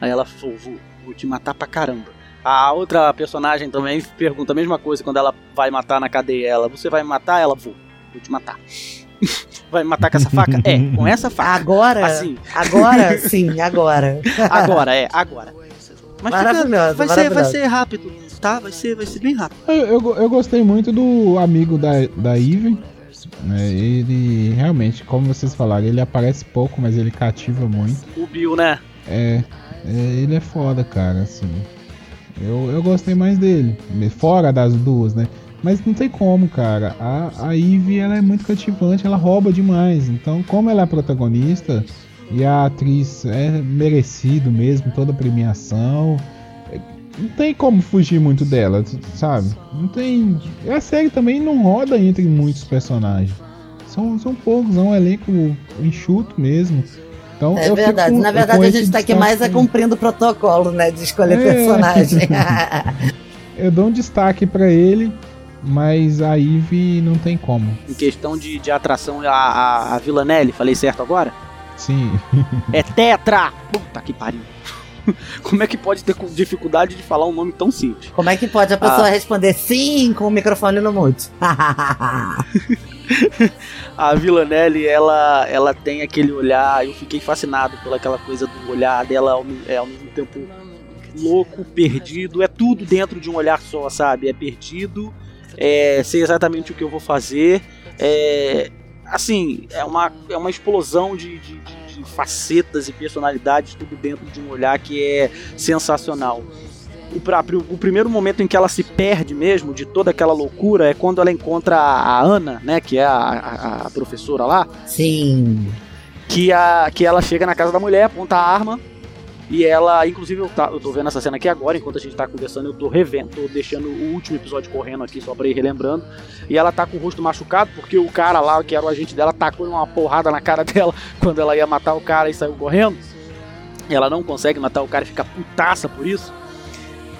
Aí ela falou, vou, vou te matar pra caramba. A outra personagem também pergunta a mesma coisa quando ela vai matar na cadeia. Ela, você vai me matar? Ela, vou, vou te matar. vai me matar com essa faca? É, com essa faca. Agora, Assim, agora sim, agora. agora, é, agora. Mas fica- Maravilhosa, vai, ser, vai ser rápido, tá? Vai ser, vai ser bem rápido. Eu, eu, eu gostei muito do amigo da, da Eve. né? Ele realmente, como vocês falaram, ele aparece pouco, mas ele cativa muito. O Bill, né? É, é, ele é foda, cara, assim. Eu, eu gostei mais dele, fora das duas, né? Mas não tem como, cara. A, a Eve, ela é muito cativante, ela rouba demais. Então, como ela é protagonista e a atriz é merecido mesmo, toda a premiação, é, não tem como fugir muito dela, sabe? Não tem. A série também não roda entre muitos personagens. São, são poucos, é um elenco enxuto mesmo. Então, É verdade. com- Na verdade, a gente tá aqui mais é cumprindo o protocolo, né? De escolher É. personagem. Eu dou um destaque pra ele, mas a Eve não tem como. Em questão de, de atração, a, a, a Villanelle, falei certo agora? Sim. É Tetra! Puta que pariu. Como é que pode ter cu- dificuldade de falar um nome tão simples? Como é que pode a Ah. pessoa responder sim com o microfone no mute? A Villanelle, ela, ela tem aquele olhar, eu fiquei fascinado pelaquela coisa do olhar dela ao, é, ao mesmo tempo louco, perdido, é tudo dentro de um olhar só, sabe? É perdido, é, sei exatamente o que eu vou fazer, é, assim, é uma, é uma explosão de, de- de facetas e personalidades, tudo dentro de um olhar que é sensacional. O, próprio, o primeiro momento em que ela se perde mesmo de toda aquela loucura é quando ela encontra a, a Ana, né, que é a, a- a professora lá, Sim. que, a, que ela chega na casa da mulher, aponta a arma, e ela, inclusive, eu, tá, eu tô vendo essa cena aqui agora, enquanto a gente tá conversando, eu tô revendo, tô deixando o último episódio correndo aqui só pra ir relembrando. E ela tá com o rosto machucado, porque o cara lá, que era o agente dela, tacou uma porrada na cara dela quando ela ia matar o cara e saiu correndo. E ela não consegue matar o cara e fica putaça por isso.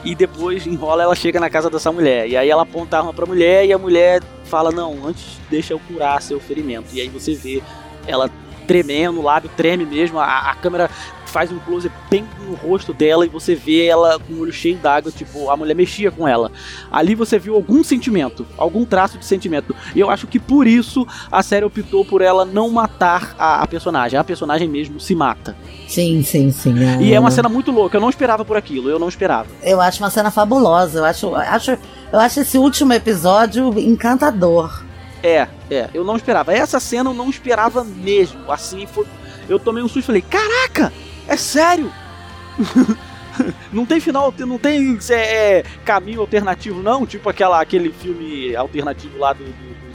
E depois enrola, ela chega na casa dessa mulher. E aí ela aponta a arma pra mulher e a mulher fala: Não, antes deixa eu curar seu ferimento. E aí você vê ela tremendo, o lábio treme mesmo, a, a câmera faz um close bem no rosto dela e você vê ela com o olho cheio d'água, tipo, a mulher mexia com ela. Ali você viu algum sentimento, algum traço de sentimento. E eu acho que por isso a série optou por ela não matar a, a personagem. A personagem mesmo se mata. Sim, sim, sim. E é uma cena muito louca, eu não esperava por aquilo, eu não esperava. Eu acho uma cena fabulosa. Eu acho, acho, eu acho esse último episódio encantador. É, é, eu não esperava. Essa cena eu não esperava mesmo. Assim, foi. Eu tomei um susto e falei: Caraca, é sério? não tem final, não tem é, é, caminho alternativo, não? Tipo aquela, aquele filme alternativo lá do, do-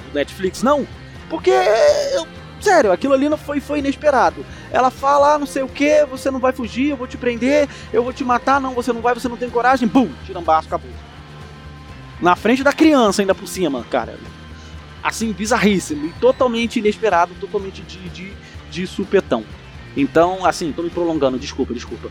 do Netflix, não? Porque eu Sério, aquilo ali não foi, foi inesperado. Ela fala, ah, não sei o que, você não vai fugir, eu vou te prender, eu vou te matar, não, você não vai, você não tem coragem, bum, tira um baço, acabou. Na frente da criança, ainda por cima, cara. Assim, bizarríssimo e totalmente inesperado, totalmente de, de, de supetão. Então, assim, tô me prolongando, desculpa, desculpa.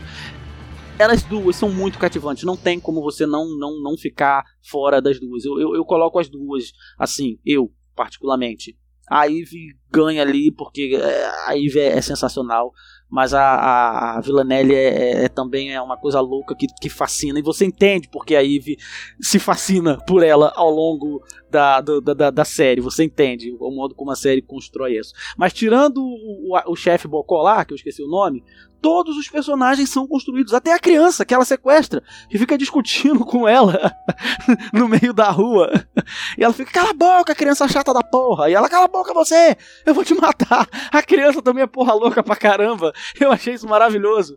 Elas duas são muito cativantes, não tem como você não não, não ficar fora das duas. Eu, eu, eu coloco as duas, assim, eu, particularmente. A Eve ganha ali porque é, a Eve é, é sensacional, mas a, a, a Villanelle é, é- é também é uma coisa louca que, que fascina, e você entende porque a Eve se fascina por ela ao longo da, da, da, da série, você entende o modo como a série constrói isso. Mas tirando o, o, o chefe Bocó que eu esqueci o nome, todos os personagens são construídos, até a criança que ela sequestra, que fica discutindo com ela no meio da rua. E ela fica, cala a boca, criança chata da porra. E ela, cala a boca você, eu vou te matar. A criança também é porra louca pra caramba. Eu achei isso maravilhoso.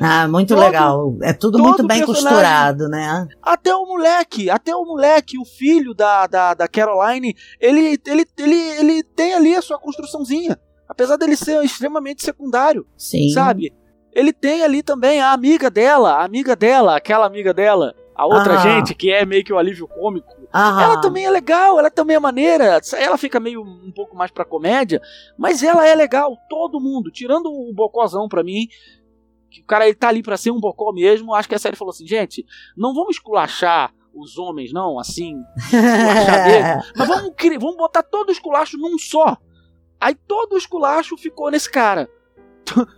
Ah, muito Todo- legal. É tudo muito bem costurado, né? Até o moleque, até o moleque, o filho da, da, da Caroline, ele, ele, ele, ele tem ali a sua construçãozinha. Apesar dele ser extremamente secundário, Sim. sabe? Ele tem ali também a amiga dela, a amiga dela, aquela amiga dela, a outra Ah. gente que é meio que o alívio cômico. Aham. Ela também é legal, ela também é maneira. Ela fica meio um pouco mais pra comédia, mas ela é legal. Todo mundo, tirando o Bocózão pra mim, que o cara ele tá ali pra ser um Bocó mesmo. Acho que a série falou assim: gente, não vamos esculachar os homens, não, assim, esculachar mesmo, mas vamos, vamos botar todo o esculacho num só. Aí todo o esculacho ficou nesse cara.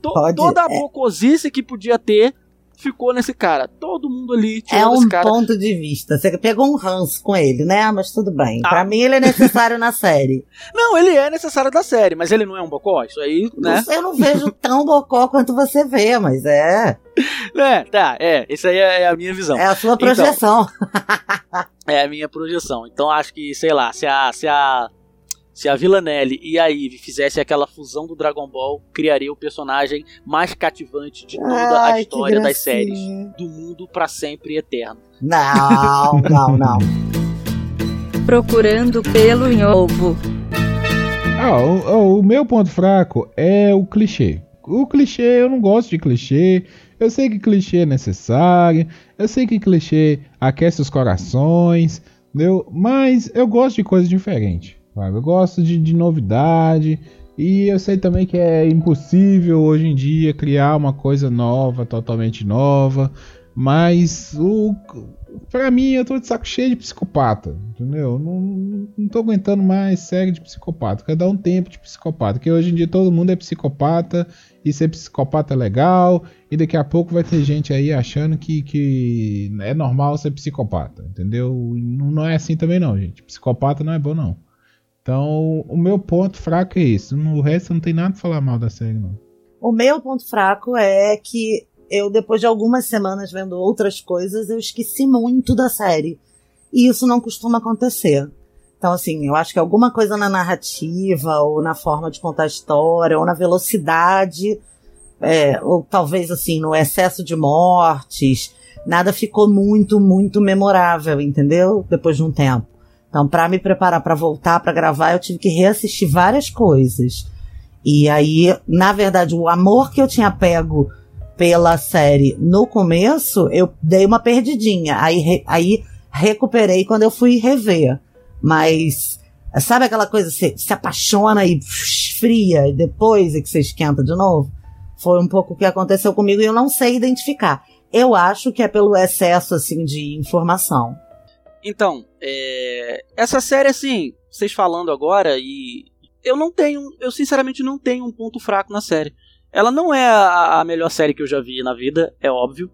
To- pode- toda a é. bocosice que podia ter ficou nesse cara. Todo mundo ali É tirando um esse cara. ponto de vista. Você pegou um ranço com ele, né? Mas tudo bem. Ah. Pra mim, ele é necessário na série. Não, ele é necessário da série, mas ele não é um bocó, isso aí, né? Eu não vejo tão bocó quanto você vê, mas é, É, tá, é, isso aí é é a minha visão. é a sua Então. projeção. É a minha projeção. Então acho que, sei lá, se a se a se a Villanelle e a Eve fizessem aquela fusão do Dragon Ball, criaria o personagem mais cativante de toda a Ai, que história das séries do mundo pra sempre e eterno. Não, não, não. Procurando pelo em ovo. Ah, o, o- o meu ponto fraco é o clichê. O clichê, eu não gosto de clichê. Eu sei que clichê é necessário. Eu sei que clichê aquece os corações. Entendeu? Mas eu gosto de coisa diferente. Eu gosto de, de novidade. E eu sei também que é impossível hoje em dia criar uma coisa nova, totalmente nova. Mas o, pra mim, eu tô de saco cheio de psicopata. Entendeu? Não, não tô aguentando mais série de psicopata. Quero dar um tempo de psicopata. Porque hoje em dia todo mundo é psicopata. E ser psicopata é legal. E daqui a pouco vai ter gente aí achando que, que é normal ser psicopata. Entendeu? Não é assim também, não, gente. Psicopata não é bom, não. Então, o meu ponto fraco é isso. No resto, não tem nada pra falar mal da série, não. O meu ponto fraco é que eu, depois de algumas semanas vendo outras coisas, eu esqueci muito da série. E isso não costuma acontecer. Então, assim, eu acho que alguma coisa na narrativa, ou na forma de contar a história, ou na velocidade, é, ou talvez, assim, no excesso de mortes, nada ficou muito, muito memorável, entendeu? Depois de um tempo. Então, pra me preparar pra voltar pra gravar, eu tive que reassistir várias coisas. E aí, na verdade, o amor que eu tinha pego pela série no começo, eu dei uma perdidinha. Aí, re- aí recuperei quando eu fui rever. Mas, sabe aquela coisa, você se apaixona e esfria, e depois é que você esquenta de novo? Foi um pouco o que aconteceu comigo e eu não sei identificar. Eu acho que é pelo excesso, assim, de informação. Então, é, essa série, assim, vocês falando agora, e eu não tenho, eu sinceramente não tenho um ponto fraco na série. Ela não é a, a melhor série que eu já vi na vida, é óbvio.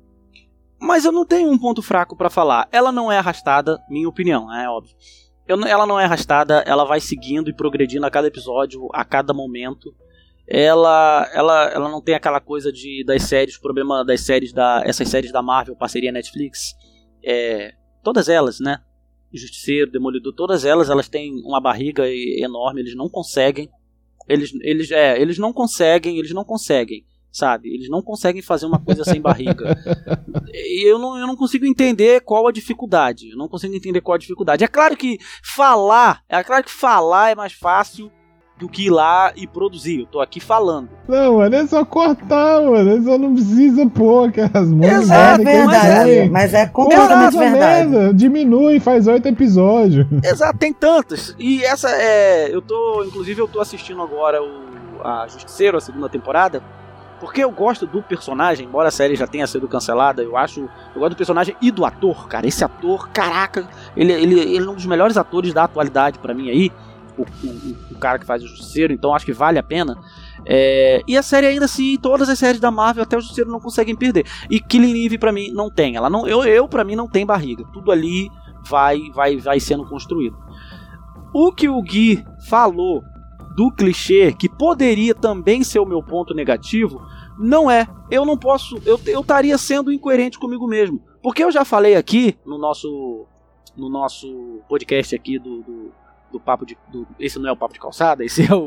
Mas eu não tenho um ponto fraco pra falar. Ela não é arrastada, minha opinião, é óbvio. Eu ela não é arrastada, ela vai seguindo e progredindo a cada episódio, a cada momento. Ela, ela, ela não tem aquela coisa de das séries, problema das séries da essas séries da Marvel, parceria Netflix, é, todas elas, né? Justiceiro, Demolidor, todas elas, elas têm uma barriga enorme, eles não conseguem. Eles, eles, é, eles não conseguem, eles não conseguem, sabe? Eles não conseguem fazer uma coisa sem barriga. E eu não, eu não consigo entender qual a dificuldade. Eu não consigo entender qual a dificuldade. É claro que falar, é claro que falar é mais fácil do que ir lá e produzir. Eu tô aqui falando. Não, mano, é só cortar, mano. É só não precisa pôr aquelas músicas. Exato, É mas verdade, é- mas é completamente verdade. merda, Diminui, faz oito episódios. Exato, tem tantas. E essa é. Eu tô. Inclusive, eu tô assistindo agora o, a Justiceiro, a segunda temporada. Porque eu gosto do personagem, embora a série já tenha sido cancelada, eu acho. Eu gosto do personagem e do ator, cara. Esse ator, caraca, ele, ele, ele é um dos melhores atores da atualidade pra mim aí. O, o, o cara que faz o Justiceiro, então acho que vale a pena. É, e a série ainda assim, todas as séries da Marvel até o Justiceiro não conseguem perder. E Killing Eve pra mim não tem. Ela não, eu, eu para mim não tem barriga. Tudo ali vai vai vai sendo construído. O que o Gui falou do clichê, que poderia também ser o meu ponto negativo, não é. Eu não posso. Eu eu estaria sendo incoerente comigo mesmo. Porque eu já falei aqui no nosso no nosso podcast aqui do, do, do papo de. do- esse não é o papo de calçada, esse é o-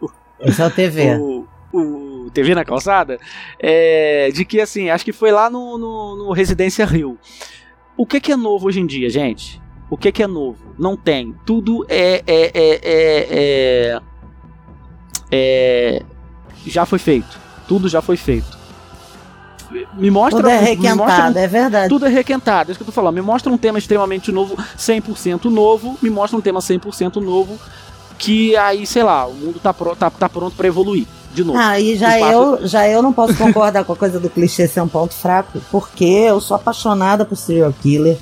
o, o, Esse é o TV. o, o TV na calçada, é, de que assim, acho que foi lá no, no, no Residência Rio. O que, que é novo hoje em dia, gente? O que, que é novo? Não tem. Tudo é. é, é, é, é, é- já foi feito. Tudo já foi feito. Me mostra. Tudo é um- requentado, é verdade. tudo é requentado, é isso que eu tô falando. Me mostra um tema extremamente novo, 100% novo, me mostra um tema 100% novo, que aí, sei lá, o mundo tá, pro- tá, tá pronto pra evoluir de novo. Ah, e já Espaço- eu, já eu não posso concordar com a coisa do clichê ser um ponto fraco, porque eu sou apaixonada por serial killer.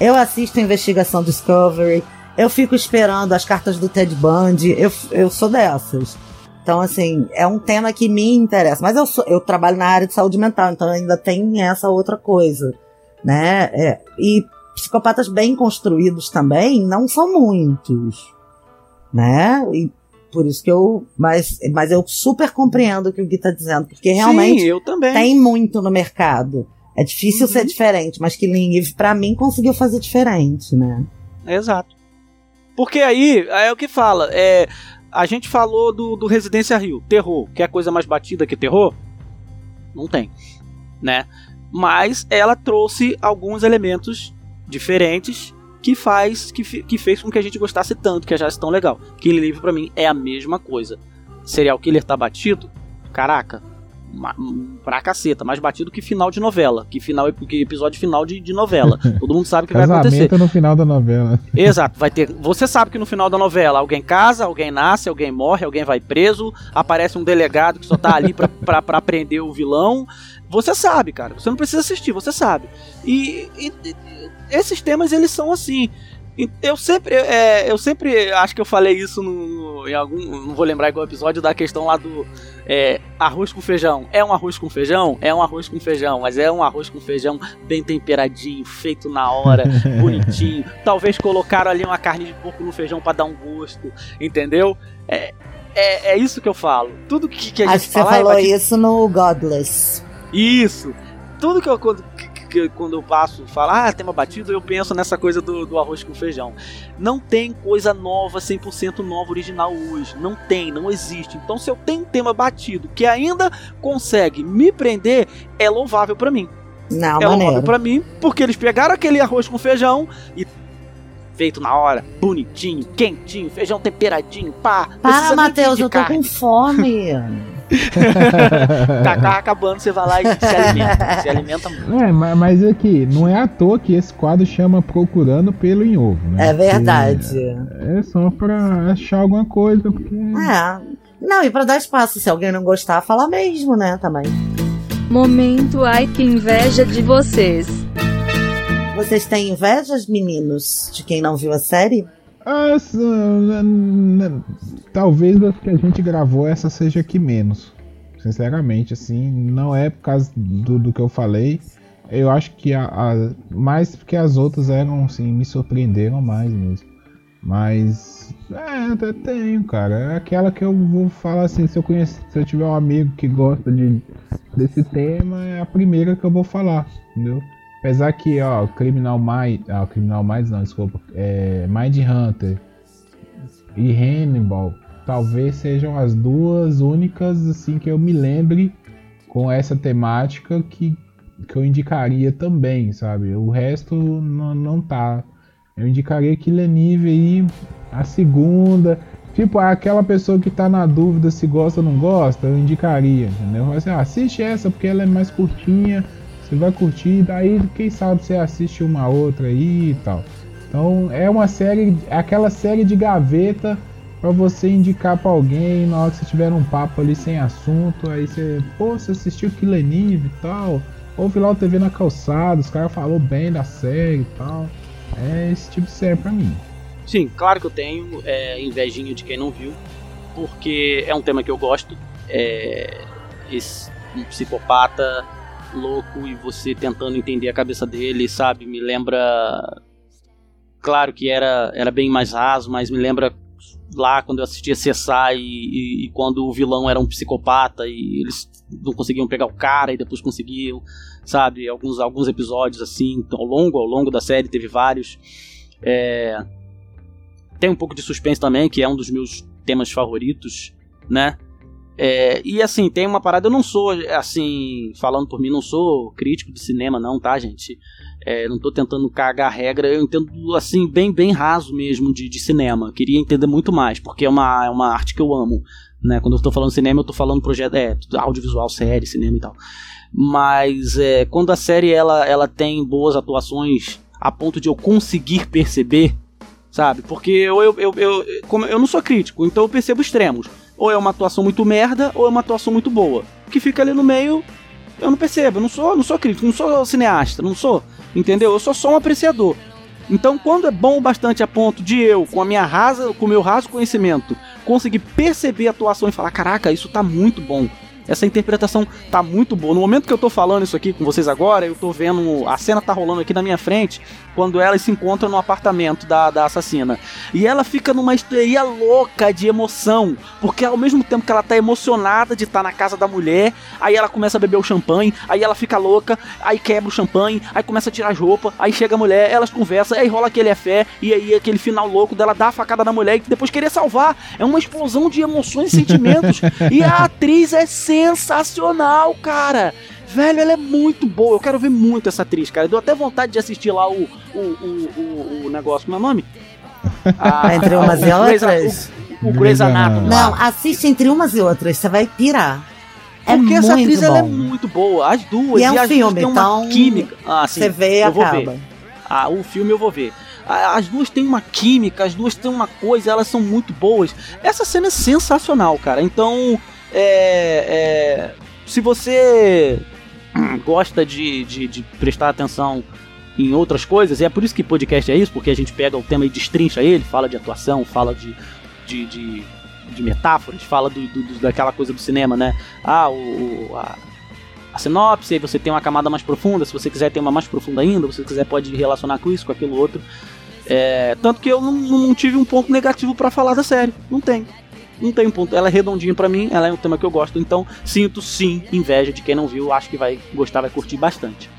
Eu assisto Investigação Discovery, eu fico esperando as cartas do Ted Bundy, eu, eu sou dessas. Então, assim, é um tema que me interessa. Mas eu, sou, eu trabalho na área de saúde mental, então ainda tem essa outra coisa, né? É, e psicopatas bem construídos também não são muitos, né? E por isso que eu. Mas, mas eu super compreendo o que o Gui tá dizendo, porque realmente Sim, eu também. tem muito no mercado. É difícil Uhum. ser diferente, mas Killing Eve, pra mim, conseguiu fazer diferente, né? Exato. Porque aí, é o que fala, é, a gente falou do, do Residência Rio, terror. Quer coisa mais batida que terror? Não tem, né? Mas ela trouxe alguns elementos diferentes que faz que, que fez com que a gente gostasse tanto, que achasse tão legal. Killing Eve pra mim é a mesma coisa. Serial Killer tá batido? Caraca, pra caceta, mais batido que final de novela, que final que episódio final de, de novela. Todo mundo sabe o que vai acontecer. No final da novela. Exato, vai ter. Você sabe que no final da novela alguém casa, alguém nasce, alguém morre, alguém vai preso, aparece um delegado que só tá ali pra, pra, pra prender o vilão. Você sabe, cara. Você não precisa assistir, você sabe. E, e- e- esses temas, eles são assim. Eu sempre, é, eu sempre acho que eu falei isso no, em algum. Não vou lembrar igual episódio da questão lá do é, arroz com feijão. É um arroz com feijão? É um arroz com feijão, mas é um arroz com feijão bem temperadinho, feito na hora, bonitinho. Talvez colocaram ali uma carne de porco no feijão pra dar um gosto, entendeu? É, é, é isso que eu falo. Tudo que, que a Acho gente que você fala, "Ai, falou bati- isso no Godless. isso. Tudo que eu que- quando eu passo, falo, ah, tema batido, eu penso nessa coisa do, do arroz com feijão. Não tem coisa nova, 100% nova, original hoje. Não tem, não existe. Então, se eu tenho um tema batido que ainda consegue me prender, é louvável pra mim. Não, é louvável pra mim, porque eles pegaram aquele arroz com feijão e feito na hora, bonitinho, quentinho, feijão temperadinho, pá. Para, Matheus, eu tô com fome. Tá, tá acabando, você vai lá e se alimenta. se alimenta muito. É, ma- mas aqui, não é à toa que esse quadro chama Procurando pelo em Ovo, né? É verdade. Porque É só pra achar alguma coisa, porque. É. Não, e pra dar espaço, se alguém não gostar, fala mesmo, né, também. Momento ai que inveja de vocês. Vocês têm invejas, meninos, de quem não viu a série? Ah, s- n- n- talvez das que a gente gravou essa seja a que menos. Sinceramente, assim, não é por causa do, do que eu falei. Eu acho que a, a- mais porque as outras eram, assim, me surpreenderam mais mesmo. Mas é, até tenho, cara. É aquela que eu vou falar assim, se eu conhecer, se eu tiver um amigo que gosta de, desse tema, é a primeira que eu vou falar, entendeu? Apesar que, ó, Criminal Minds. Ah, Criminal Minds não, desculpa. É, Mind Hunter e Hannibal talvez sejam as duas únicas assim que eu me lembre com essa temática que, que eu indicaria também, sabe? O resto não, não tá. Eu indicaria Killing Eve aí, a segunda, Tipo, aquela pessoa que tá na dúvida se gosta ou não gosta, eu indicaria, entendeu? Mas, assim, ah, assiste essa porque ela é mais curtinha, você vai curtir, daí quem sabe você assiste uma outra aí e tal. Então é uma série, aquela série de gaveta pra você indicar pra alguém na hora que você tiver um papo ali sem assunto, aí você, pô, você assistiu Killer Nive e tal, ouve lá o TV na calçada, os caras falou bem da série e tal. É esse tipo de série pra mim. Sim, claro que eu tenho é, de quem não viu, porque é um tema que eu gosto. É, esse um psicopata louco e você tentando entender a cabeça dele, sabe? Me lembra. Claro que era, era bem mais raso, mas me lembra lá quando eu assistia CSI e, e, e quando o vilão era um psicopata e eles não conseguiam pegar o cara e depois conseguiam, sabe? Alguns, alguns episódios assim, ao longo, ao longo da série teve vários. É, tem um pouco de suspense também, que é um dos meus temas favoritos, né? É, e assim, tem uma parada, eu não sou, assim, falando por mim, não sou crítico de cinema, não, tá, gente? É, não tô tentando cagar a regra, eu entendo, assim, bem, bem raso mesmo de, de cinema. Queria entender muito mais, porque é uma, é uma arte que eu amo, né? Quando eu tô falando cinema, eu tô falando projeto, é, audiovisual, série, cinema e tal. Mas é, quando a série ela, ela tem boas atuações a ponto de eu conseguir perceber, sabe? Porque eu, eu, eu, eu, como eu não sou crítico, então eu percebo extremos. Ou é uma atuação muito merda, ou é uma atuação muito boa. O que fica ali no meio, eu não percebo. Eu não sou, não sou crítico, não sou cineasta, não sou. Entendeu? Eu sou só um apreciador. Então, quando é bom o bastante a ponto de eu, com a minha rasa, com o meu raso conhecimento, conseguir perceber a atuação e falar: caraca, isso tá muito bom. Essa interpretação tá muito boa. No momento que eu tô falando isso aqui com vocês agora, eu tô vendo. A cena tá rolando aqui na minha frente quando elas se encontram no apartamento da, da assassina. E ela fica numa histeria louca de emoção. Porque ao mesmo tempo que ela tá emocionada de estar tá na casa da mulher, aí ela começa a beber o champanhe, aí ela fica louca, aí quebra o champanhe, aí começa a tirar as roupas, aí chega a mulher, elas conversam, aí rola aquele fé, e aí aquele final louco dela dar a facada na mulher e depois querer salvar. É uma explosão de emoções e sentimentos. e a atriz é sensacional, cara. Velho, ela é muito boa. Eu quero ver muito essa atriz, cara. Deu até vontade de assistir lá o, o, o, o, o negócio. Como é o nome? Ah, entre umas e outras. O, o Grey's Anatomy. Não, assiste entre umas e outras, você vai pirar. É Porque essa muito atriz bom. ela é muito boa. As duas. E é um duas filme, têm uma então química. Ah, sim, Você vê e eu vou acaba. ver. Ah, o filme eu vou ver. As duas têm uma química, as duas têm uma coisa, elas são muito boas. Essa cena é sensacional, cara. Então, é, é, se você gosta de, de, de prestar atenção em outras coisas, e é por isso que podcast é isso, porque a gente pega o tema e destrincha ele, fala de atuação, fala de, de, de, de metáforas, fala do, do- daquela coisa do cinema, né? Ah, o, a, a sinopse, aí você tem uma camada mais profunda, se você quiser ter uma mais profunda ainda, se você quiser pode relacionar com isso, com aquilo outro. É, tanto que eu não, não tive um ponto negativo pra falar da série, não tem. Não tem ponto, ela é redondinha pra mim, ela é um tema que eu gosto, então sinto sim inveja de quem não viu, acho que vai gostar, vai curtir bastante.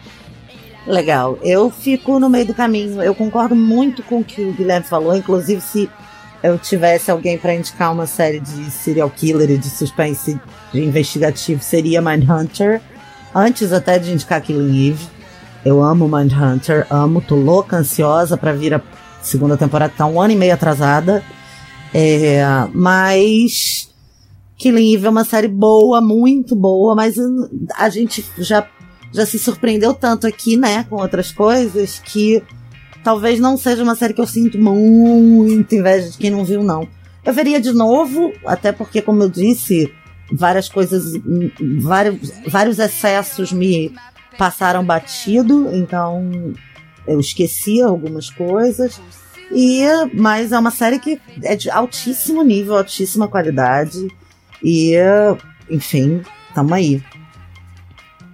Legal. Eu fico no meio do caminho. Eu concordo muito com o que o Guilherme falou. Inclusive, se eu tivesse alguém para indicar uma série de serial killer e de suspense de investigativo, seria Mindhunter. Antes até de indicar Killing Eve. Eu amo Mindhunter, amo, tô louca, ansiosa para vir a segunda temporada, tá um ano e meio atrasada. É, mas Killing Eve é uma série boa, muito boa, mas a gente já já se surpreendeu tanto aqui, né, com outras coisas, que talvez não seja uma série que eu sinto muito inveja de quem não viu, não. Eu veria de novo, até porque, como eu disse, várias coisas, vários, vários excessos me passaram batido, então eu esqueci algumas coisas. E, mas é uma série que é de altíssimo nível, altíssima qualidade. E, enfim, tamo aí.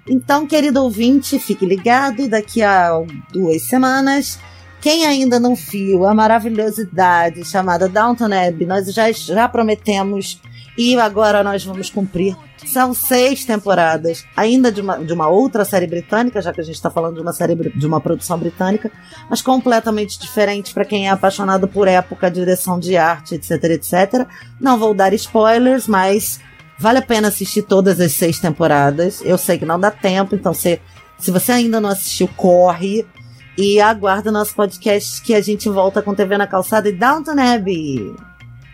Então, querido ouvinte, fique ligado. Daqui a duas semanas, quem ainda não viu a maravilhosidade chamada Downton Abbey, nós já, já prometemos e agora nós vamos cumprir. São seis temporadas, ainda de uma, de uma outra série britânica, já que a gente está falando de uma série de uma produção britânica, mas completamente diferente para quem é apaixonado por época, direção de arte, etc, etc. Não vou dar spoilers, mas Vale a pena assistir todas as seis temporadas. Eu sei que não dá tempo, então se, se você ainda não assistiu, corre. E aguarda o nosso podcast que a gente volta com TV na calçada e Downton Abbey.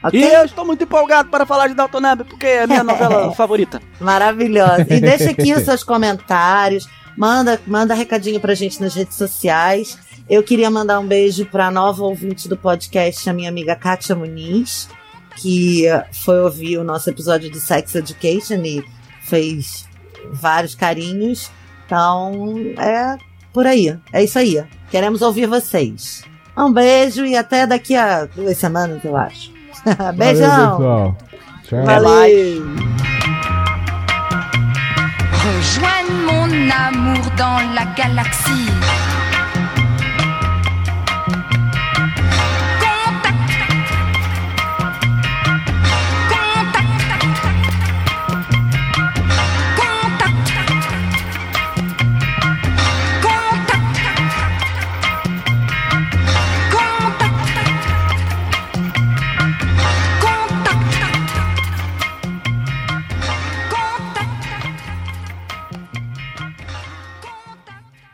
Ok? E eu estou muito empolgado para falar de Dalton Abbey, porque é a minha novela favorita. Maravilhosa. E deixa aqui os seus comentários. Manda, manda recadinho pra gente nas redes sociais. Eu queria mandar um beijo pra nova ouvinte do podcast, a minha amiga Kátia Muniz, que foi ouvir o nosso episódio de Sex Education e fez vários carinhos. Então, é por aí. É isso aí. Queremos ouvir vocês. Um beijo e até daqui a duas semanas, eu acho. Valeu, Beijão. pessoal. Tchau. Valeu. Rejoigne mon amour dans la galaxie.